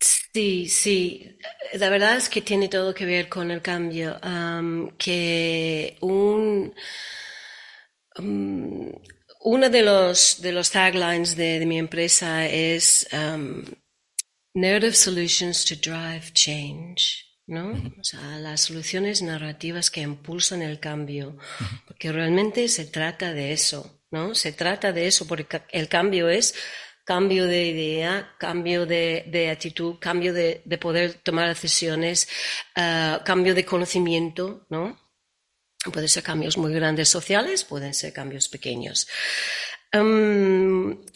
Sí, sí. La verdad es que tiene todo que ver con el cambio. que un, uno de los, de los taglines de, mi empresa es Narrative Solutions to Drive Change. ¿no? O sea, las soluciones narrativas que impulsan el cambio, porque realmente se trata de eso, ¿no? Se trata de eso, porque el cambio es cambio de idea, cambio de, actitud, cambio de, poder tomar decisiones, eh, cambio de conocimiento, ¿no? Pueden ser cambios muy grandes sociales, pueden ser cambios pequeños.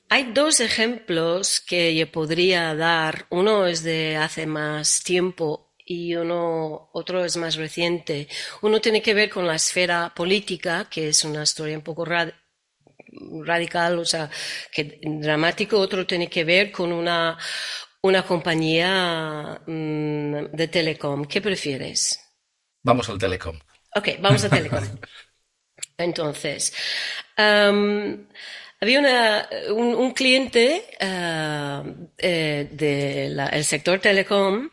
Hay dos ejemplos que yo podría dar. Uno es de hace más tiempo y uno, otro es más reciente. Uno tiene que ver con la esfera política, que es una historia un poco radical, o sea, que dramático, otro tiene que ver con una, una compañía mm, de telecom. ¿Qué prefieres? Vamos al telecom. Ok, vamos al telecom. Entonces, había un, cliente uh, eh, del sector telecom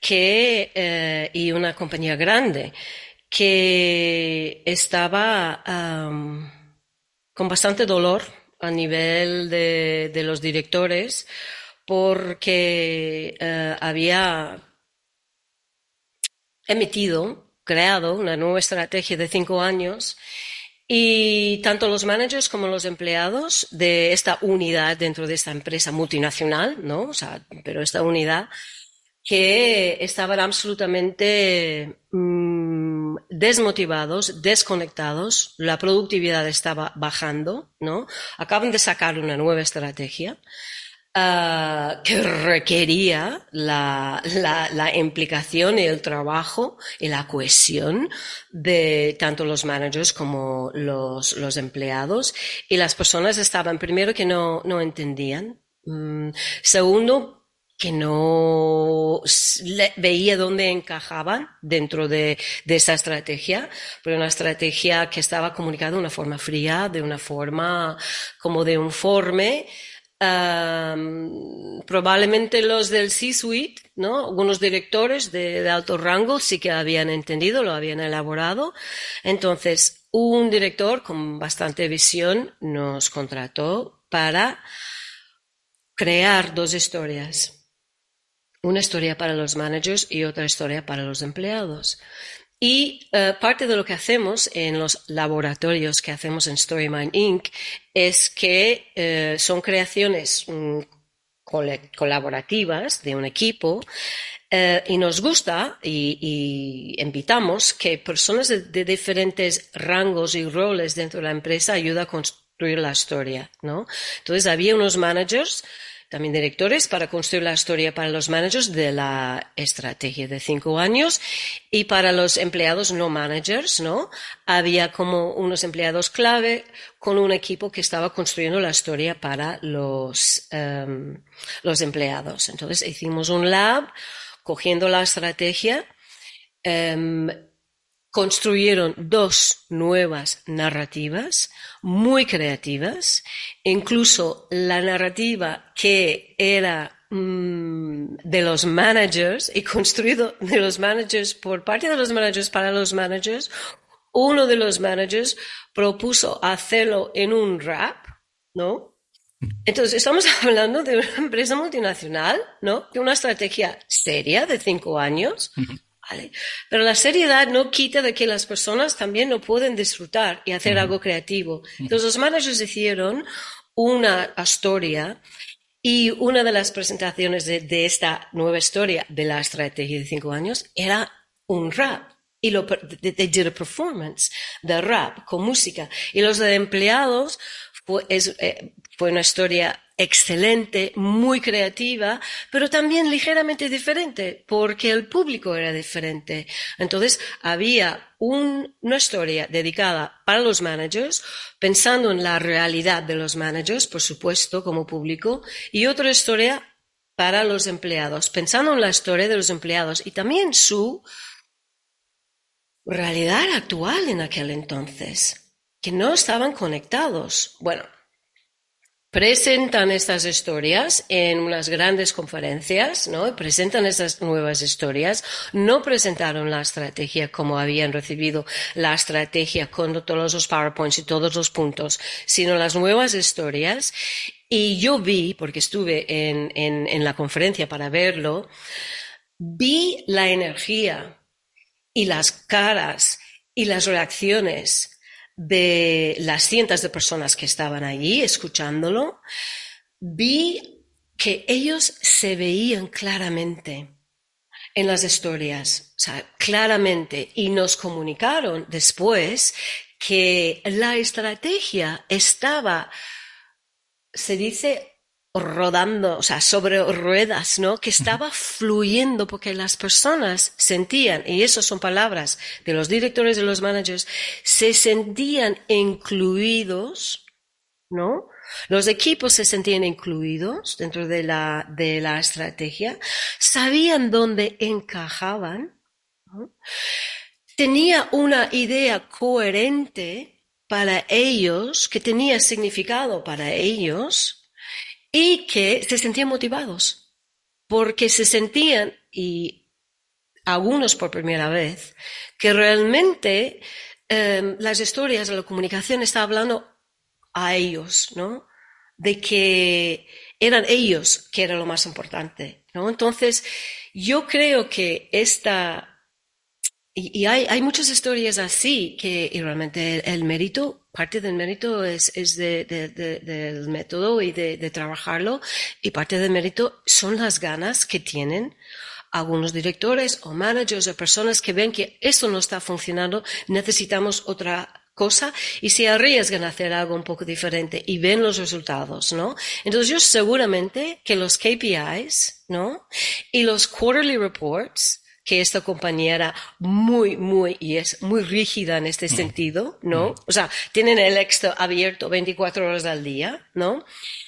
que, eh, y una compañía grande que estaba con bastante dolor a nivel de, los directores porque eh, había emitido, creado una nueva estrategia de cinco años y tanto los managers como los empleados de esta unidad dentro de esta empresa multinacional, ¿no? O sea, pero esta unidad que estaban absolutamente mm, desmotivados, desconectados, la productividad estaba bajando, ¿no? Acaban de sacar una nueva estrategia ah, que requería la, la, implicación y el trabajo y la cohesión de tanto los managers como los, los empleados y las personas estaban primero que no, no entendían. Mm, segundo, que no veía dónde encajaban dentro de, esa estrategia, pero una estrategia que estaba comunicada de una forma fría, de una forma como de informe. Probablemente los del C-suite, ¿no? Algunos directores de, de alto rango sí que habían entendido, lo habían elaborado. Entonces, un director con bastante visión nos contrató para crear dos historias una historia para los managers y otra historia para los empleados. Y eh, parte de lo que hacemos en los laboratorios que hacemos en Storymind Inc. es que eh, son creaciones mm, colaborativas de un equipo eh, y nos gusta y, invitamos que personas de, de, diferentes rangos y roles dentro de la empresa ayuden a construir la historia, ¿no? Entonces había unos managers también directores para construir la historia para los managers de la estrategia de cinco años y para los empleados no managers, ¿no? Había como unos empleados clave con un equipo que estaba construyendo la historia para los, em, los empleados. Entonces hicimos un lab cogiendo la estrategia. Em, construyeron dos nuevas narrativas muy creativas, incluso la narrativa que era mm, de los managers y construido de los managers por parte de los managers para los managers, uno de los managers propuso hacerlo en un rap, ¿no? Entonces, estamos hablando de una empresa multinacional, ¿no? De una estrategia seria de cinco años, pero la seriedad no quita de que las personas también no pueden disfrutar y hacer algo creativo. Entonces los managers hicieron una historia y una de las presentaciones de, esta nueva historia de la estrategia de cinco años era un rap. Y lo, they did a performance de rap con música. Y los de empleados fue, eh, fue una historia excelente, muy creativa, pero también ligeramente diferente, porque el público era diferente. Entonces, había una historia dedicada para los managers, pensando en la realidad de los managers, por supuesto, como público, y otra historia para los empleados, pensando en la historia de los empleados y también su realidad actual en aquel entonces, que no estaban conectados. Bueno, presentan estas historias en unas grandes conferencias, ¿no? Presentan estas nuevas historias. No presentaron la estrategia como habían recibido la estrategia con todos los PowerPoints y todos los puntos, sino las nuevas historias. Y yo vi, porque estuve en, en, en la conferencia para verlo, vi la energía y las caras y las reacciones de las cientos de personas que estaban allí escuchándolo, vi que ellos se veían claramente en las historias, o sea, claramente, y nos comunicaron después que la estrategia estaba, se dice, rodando, o sea, sobre ruedas, ¿no? Que estaba fluyendo porque las personas sentían, y eso son palabras de los directores de los managers, se sentían incluidos, ¿no? Los equipos se sentían incluidos dentro de la, de la estrategia, sabían dónde encajaban, tenía una idea coherente para ellos, que tenía significado para ellos, y que se sentían motivados, porque se sentían, y algunos por primera vez, que realmente em, las historias de la comunicación están hablando a ellos, ¿no? De que eran ellos que era lo más importante, ¿no? Entonces, yo creo que esta y, hay, hay, muchas historias así que y realmente el, mérito, parte del mérito es, es de, de, del método y de, trabajarlo y parte del mérito son las ganas que tienen algunos directores o managers o personas que ven que esto no está funcionando, necesitamos otra cosa y se arriesgan a hacer algo un poco diferente y ven los resultados, ¿no? Entonces yo seguramente que los KPIs, ¿no? Y los quarterly reports, que esta compañía era muy, muy, y es muy rígida en este mm. sentido, ¿no? Mm. O sea, tienen el éxito abierto 24 horas al día, ¿no?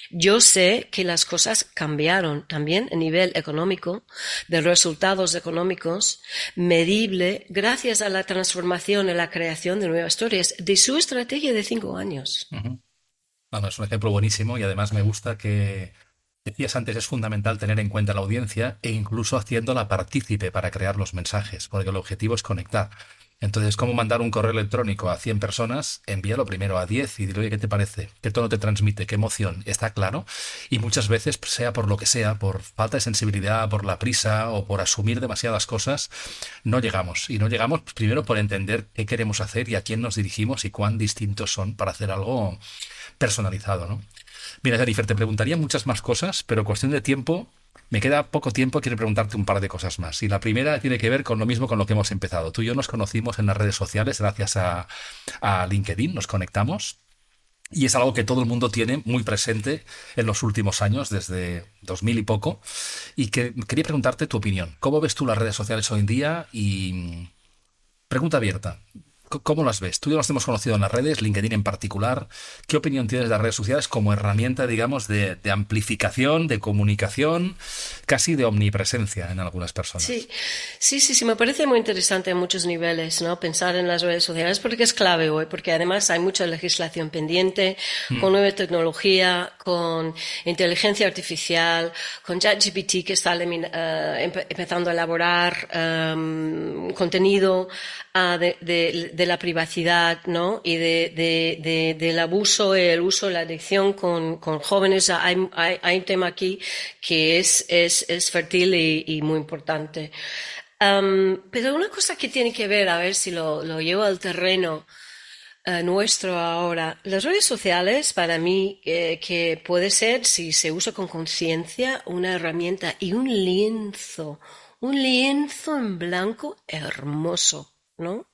Yo sé que las cosas cambiaron también a nivel económico, de resultados económicos, medible, gracias a la transformación y la creación de nuevas historias de su estrategia de cinco años. es un ejemplo buenísimo y además me gusta que Decías antes, es fundamental tener en cuenta la audiencia e incluso haciéndola partícipe para crear los mensajes, porque el objetivo es conectar. Entonces, ¿cómo mandar un correo electrónico a 100 personas? Envíalo primero a 10 y dile, oye, ¿qué te parece? ¿Qué tono te transmite? ¿Qué emoción? ¿Está claro? Y muchas veces, sea por lo que sea, por falta de sensibilidad, por la prisa o por asumir demasiadas cosas, no llegamos. Y no llegamos pues, primero por entender qué queremos hacer y a quién nos dirigimos y cuán distintos son para hacer algo personalizado, ¿no? Mira, Jennifer, te preguntaría muchas más cosas, pero cuestión de tiempo, me queda poco tiempo, quiero preguntarte un par de cosas más. Y la primera tiene que ver con lo mismo con lo que hemos empezado. Tú y yo nos conocimos en las redes sociales gracias a, LinkedIn, nos conectamos. Y es algo que todo el mundo tiene muy presente en los últimos años, desde 2000 y poco. Y que quería preguntarte tu opinión. ¿Cómo ves tú las redes sociales hoy en día? Y pregunta abierta. ¿Cómo las ves? Tú ya las hemos conocido en las redes, LinkedIn en particular. ¿Qué opinión tienes de las redes sociales como herramienta, digamos, de, amplificación, de comunicación, casi de omnipresencia en algunas personas? Sí, sí, sí, sí, me parece muy interesante en muchos niveles, ¿no? Pensar en las redes sociales porque es clave hoy, porque además hay mucha legislación pendiente, mm. con nueva tecnología, con inteligencia artificial, con ChatGPT que está eh, empezando a elaborar em, contenido uh, de, la privacidad, ¿no? Y de, del abuso, el uso, la adicción con, jóvenes. Hay, hay, un tema aquí que es, es, es fértil y, muy importante. pero una cosa que tiene que ver, a ver si lo, lo llevo al terreno eh, nuestro ahora, las redes sociales para mí eh, que puede ser, si se usa con conciencia, una herramienta y un lienzo, un lienzo en blanco hermoso, ¿no?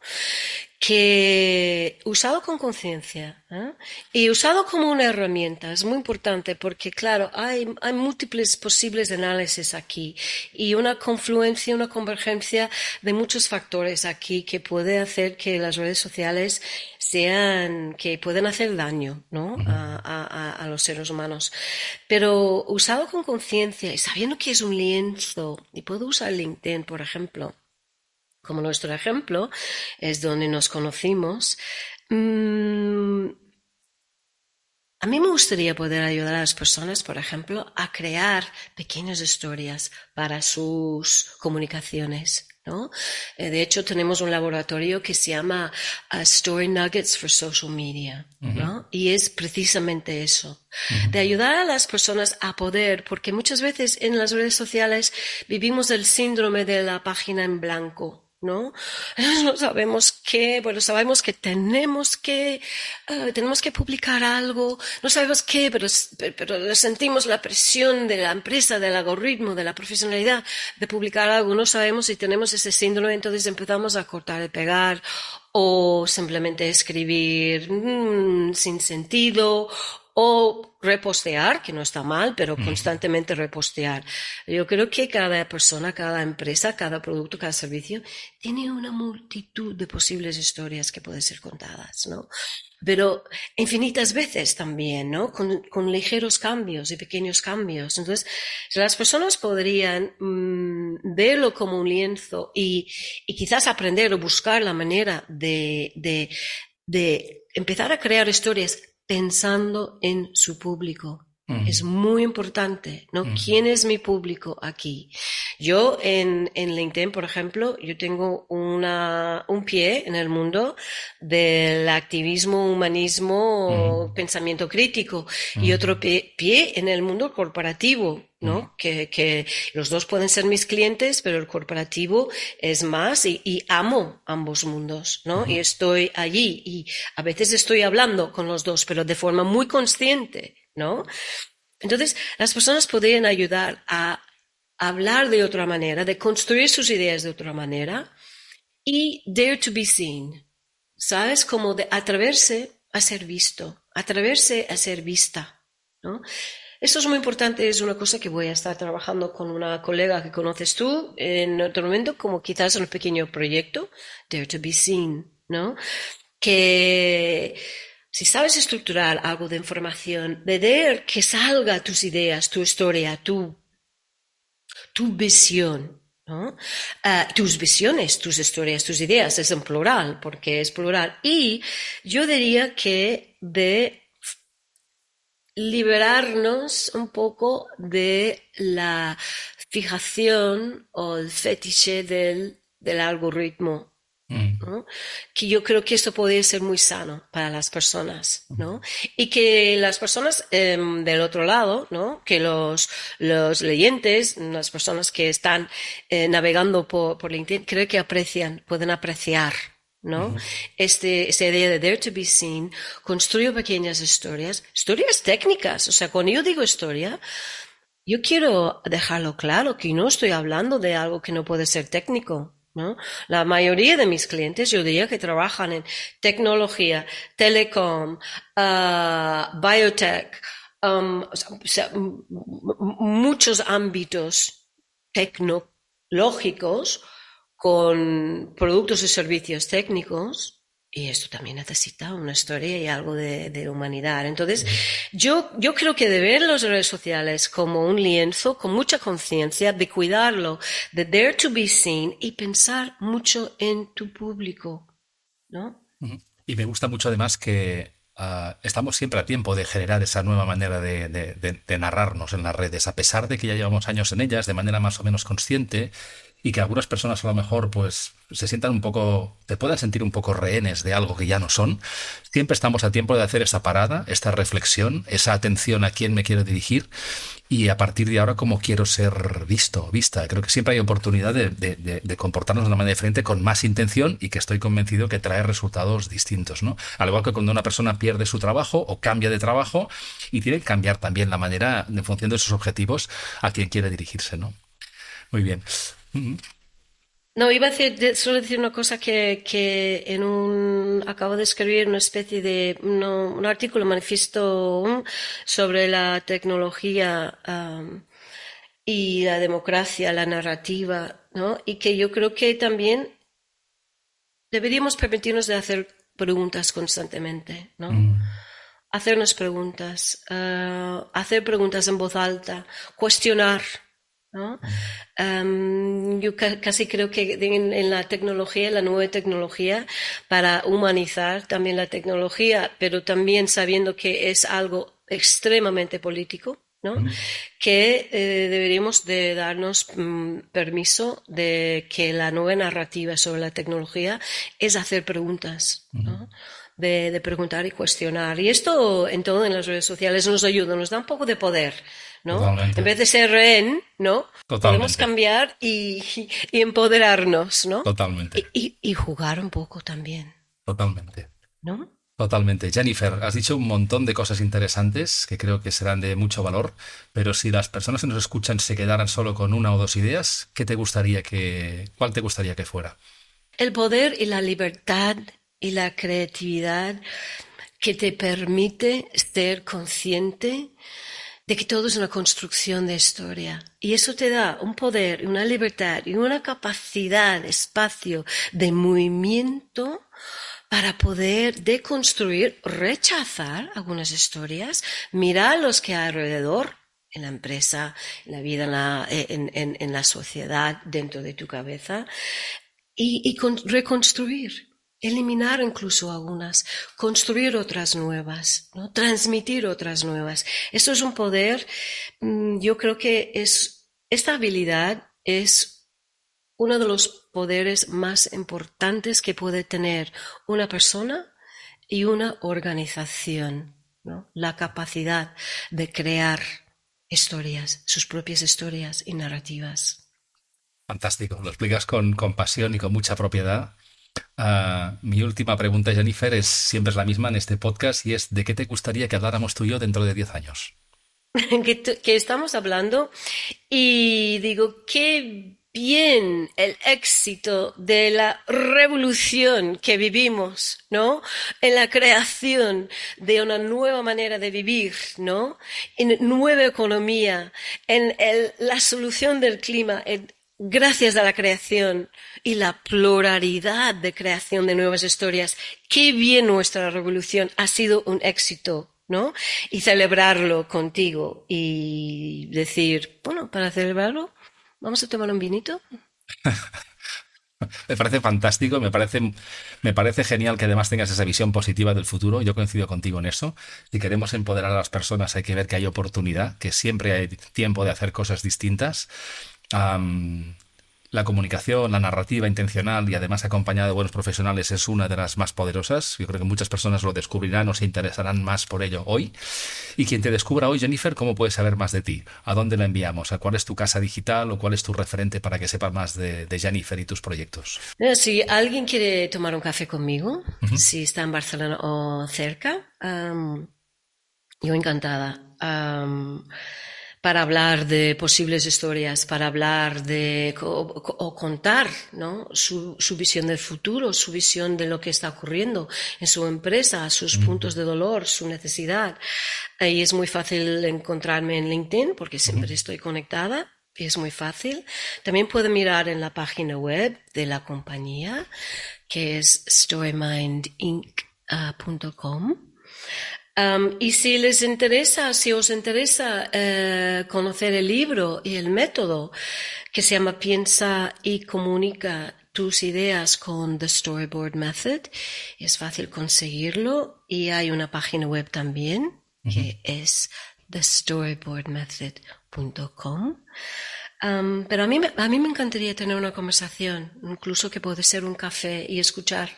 que usado con conciencia ¿eh? y usado como una herramienta es muy importante porque, claro, hay, hay múltiples posibles análisis aquí y una confluencia, una convergencia de muchos factores aquí que puede hacer que las redes sociales sean, que pueden hacer daño, ¿no? a, a, los seres humanos. Pero usado con conciencia y sabiendo que es un lienzo, y puedo usar LinkedIn, por ejemplo, como nuestro ejemplo, es donde nos conocimos. Mm, a mí me gustaría poder ayudar a las personas, por ejemplo, a crear pequeñas historias para sus comunicaciones. ¿no? Eh, de hecho, tenemos un laboratorio que se llama uh, Story Nuggets for Social Media, ¿no? Y es precisamente eso, de ayudar a las personas a poder, porque muchas veces en las redes sociales vivimos el síndrome de la página en blanco, ¿no? No sabemos qué, bueno, sabemos que tenemos que, eh, tenemos que publicar algo, no sabemos qué, pero, pero sentimos la presión de la empresa, del algoritmo, de la profesionalidad de publicar algo, no sabemos si tenemos ese síndrome, entonces empezamos a cortar y pegar o simplemente escribir mm, sin sentido o repostear, que no está mal, pero constantemente repostear. Yo creo que cada persona, cada empresa, cada producto, cada servicio tiene una multitud de posibles historias que pueden ser contadas, ¿no? Pero infinitas veces también, ¿no? Con, con ligeros cambios y pequeños cambios. Entonces, las personas podrían mm, verlo como un lienzo y, y, quizás aprender o buscar la manera de, de, de empezar a crear historias pensando en su público. Es muy importante, ¿no? ¿Quién es mi público aquí? Yo en, en, LinkedIn, por ejemplo, yo tengo una, un pie en el mundo del activismo, humanismo, pensamiento crítico y otro pie, pie, en el mundo corporativo, ¿no? Que, que, los dos pueden ser mis clientes, pero el corporativo es más y, y amo ambos mundos, ¿no? Y estoy allí y a veces estoy hablando con los dos, pero de forma muy consciente, ¿no? Entonces, las personas podrían ayudar a hablar de otra manera, de construir sus ideas de otra manera y dare to be seen. ¿Sabes? Como de atreverse a ser visto, atreverse a ser vista. Esto es muy importante, es una cosa que voy a estar trabajando con una colega que conoces tú en otro momento, como quizás un pequeño proyecto, Dare to be Seen, ¿no? Que si sabes estructurar algo de información, ver que salga tus ideas, tu historia, tu, tu visión. Ah, tus visiones, tus historias, tus ideas, es en plural, porque es plural. Y yo diría que de liberarnos un poco de la fijación o el fetiche del, del algoritmo. Que yo creo que esto podría ser muy sano para las personas, ¿no? Y que las personas em, del otro lado, ¿no? Que los, los leyentes, las personas que están eh, navegando por, por LinkedIn, creo que aprecian, pueden apreciar ¿no? este, esa idea de dare to be seen, construyo pequeñas historias, historias técnicas, o sea, cuando yo digo historia, yo quiero dejarlo claro que no estoy hablando de algo que no puede ser técnico, La mayoría de mis clientes, yo diría que trabajan en tecnología, telecom, uh, biotech, um, muchos ámbitos tecnológicos con productos y servicios técnicos, y esto también necesita una historia y algo de, humanidad. Entonces, yo, yo creo que de ver las redes sociales como un lienzo, con mucha conciencia, de cuidarlo, de dare to be seen y pensar mucho en tu público, ¿no? Y me gusta mucho además que ah, estamos siempre a tiempo de generar esa nueva manera de, de, narrarnos en las redes, a pesar de que ya llevamos años en ellas de manera más o menos consciente y que algunas personas a lo mejor pues se sientan un poco, te puedan sentir un poco rehenes de algo que ya no son, siempre estamos a tiempo de hacer esa parada, esta reflexión, esa atención a quién me quiero dirigir y a partir de ahora cómo quiero ser visto, vista. Creo que siempre hay oportunidad de, de, comportarnos de una manera diferente con más intención y que estoy convencido que trae resultados distintos, ¿no? Al igual que cuando una persona pierde su trabajo o cambia de trabajo y tiene que cambiar también la manera en función de sus objetivos a quien quiere dirigirse, ¿no? Muy bien. No, iba a decir, solo decir una cosa que, que en un, acabo de escribir una especie de, un artículo, manifiesto sobre la tecnología y la democracia, la narrativa, ¿no? Y que yo creo que también deberíamos permitirnos de hacer preguntas constantemente, ¿no? Mm. Hacernos preguntas, uh, hacer preguntas en voz alta, cuestionar, ¿no? Um, yo ca casi creo que en, en, la tecnología, la nueva tecnología, para humanizar también la tecnología, pero también sabiendo que es algo extremadamente político, ¿no? Que eh, deberíamos de darnos mm, permiso de que la nueva narrativa sobre la tecnología es hacer preguntas, ¿no? De, de, preguntar y cuestionar. Y esto en todo en las redes sociales nos ayuda, nos da un poco de poder, ¿no? En vez de ser rehén, ¿no? Podemos cambiar y, y, empoderarnos, ¿no? Totalmente. Y, y, jugar un poco también. Totalmente. ¿No? Totalmente. Jennifer, has dicho un montón de cosas interesantes que creo que serán de mucho valor, pero si las personas que nos escuchan se quedaran solo con una o dos ideas, ¿qué te gustaría que, cuál te gustaría que fuera? El poder y la libertad y la creatividad que te permite ser consciente de que todo es una construcción de historia. Y eso te da un poder, una libertad y una capacidad, espacio de movimiento para poder deconstruir, rechazar algunas historias, mirar los que hay alrededor, en la empresa, en la vida, en la, en, la sociedad, dentro de tu cabeza, y reconstruir eliminar incluso algunas, construir otras nuevas, transmitir otras nuevas. Eso es un poder, mm, yo creo que es, esta habilidad es uno de los poderes más importantes que puede tener una persona y una organización, la capacidad de crear historias, sus propias historias y narrativas. Fantástico, lo explicas con, con pasión y con mucha propiedad Ah, mi última pregunta, Jennifer, es siempre es la misma en este podcast y es ¿de qué te gustaría que habláramos tú y yo dentro de 10 años? que, estamos hablando y digo, qué bien el éxito de la revolución que vivimos, ¿no? En la creación de una nueva manera de vivir, ¿no? En nueva economía, en la solución del clima, gracias a la creación y la pluralidad de creación de nuevas historias, qué bien nuestra revolución ha sido un éxito, ¿no? Y celebrarlo contigo y decir, bueno, para celebrarlo, vamos a tomar un vinito. me parece fantástico, me parece, me parece genial que además tengas esa visión positiva del futuro. Yo coincido contigo en eso. Si queremos empoderar a las personas, hay que ver que hay oportunidad, que siempre hay tiempo de hacer cosas distintas la comunicación, la narrativa intencional y además acompañada de buenos profesionales es una de las más poderosas. Yo creo que muchas personas lo descubrirán o se interesarán más por ello hoy. Y quien te descubra hoy, Jennifer, ¿cómo puede saber más de ti? ¿A dónde la enviamos? ¿A cuál es tu casa digital o cuál es tu referente para que sepa más de, Jennifer y tus proyectos? Si alguien quiere tomar un café conmigo, si está en Barcelona o cerca, yo encantada para hablar de posibles historias, para hablar de o, contar ¿no? Su, su, visión del futuro, su visión de lo que está ocurriendo en su empresa, sus puntos de dolor, su necesidad. Y es muy fácil encontrarme en LinkedIn porque siempre estoy conectada. Y es muy fácil. También puede mirar en la página web de la compañía, que es storymindinc.com y si les interesa, si os interesa eh, conocer el libro y el método que se llama Piensa y comunica tus ideas con The Storyboard Method, es fácil conseguirlo y hay una página web también que es thestoryboardmethod.com. pero a mí, a mí me encantaría tener una conversación, incluso que puede ser un café y escuchar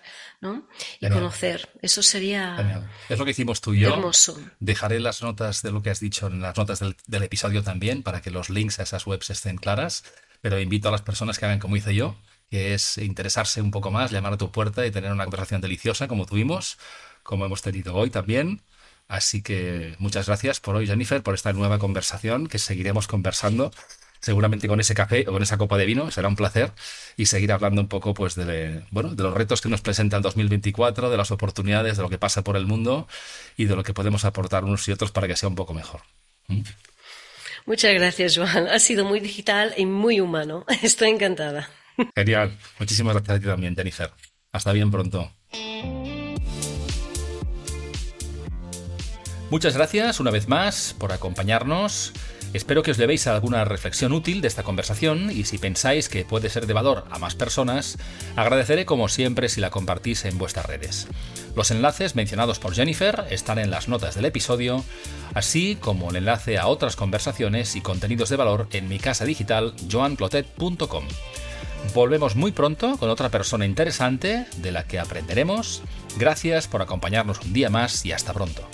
y conocer. Eso sería. Es lo que hicimos tú y yo. Dejaré las notas de lo que has dicho en las notas del, episodio también para que los links a esas webs estén claras. Pero invito a las personas que hagan como hice yo, que es interesarse un poco más, llamar a tu puerta y tener una conversación deliciosa como tuvimos, como hemos tenido hoy también. Así que muchas gracias por hoy, Jennifer, por esta nueva conversación que seguiremos conversando seguramente con ese café o con esa copa de vino, será un placer, y seguir hablando un poco pues, de, bueno, de los retos que nos presenta el 2024, de las oportunidades, de lo que pasa por el mundo y de lo que podemos aportar unos y otros para que sea un poco mejor. ¿Mm? Muchas gracias, Joan. Ha sido muy digital y muy humano. Estoy encantada. Genial. Muchísimas gracias a ti también, Jennifer. Hasta bien pronto. Muchas gracias una vez más por acompañarnos. Espero que os llevéis alguna reflexión útil de esta conversación y si pensáis que puede ser de valor a más personas, agradeceré como siempre si la compartís en vuestras redes. Los enlaces mencionados por Jennifer están en las notas del episodio, así como el enlace a otras conversaciones y contenidos de valor en mi casa digital joanclotet.com. Volvemos muy pronto con otra persona interesante de la que aprenderemos. Gracias por acompañarnos un día más y hasta pronto.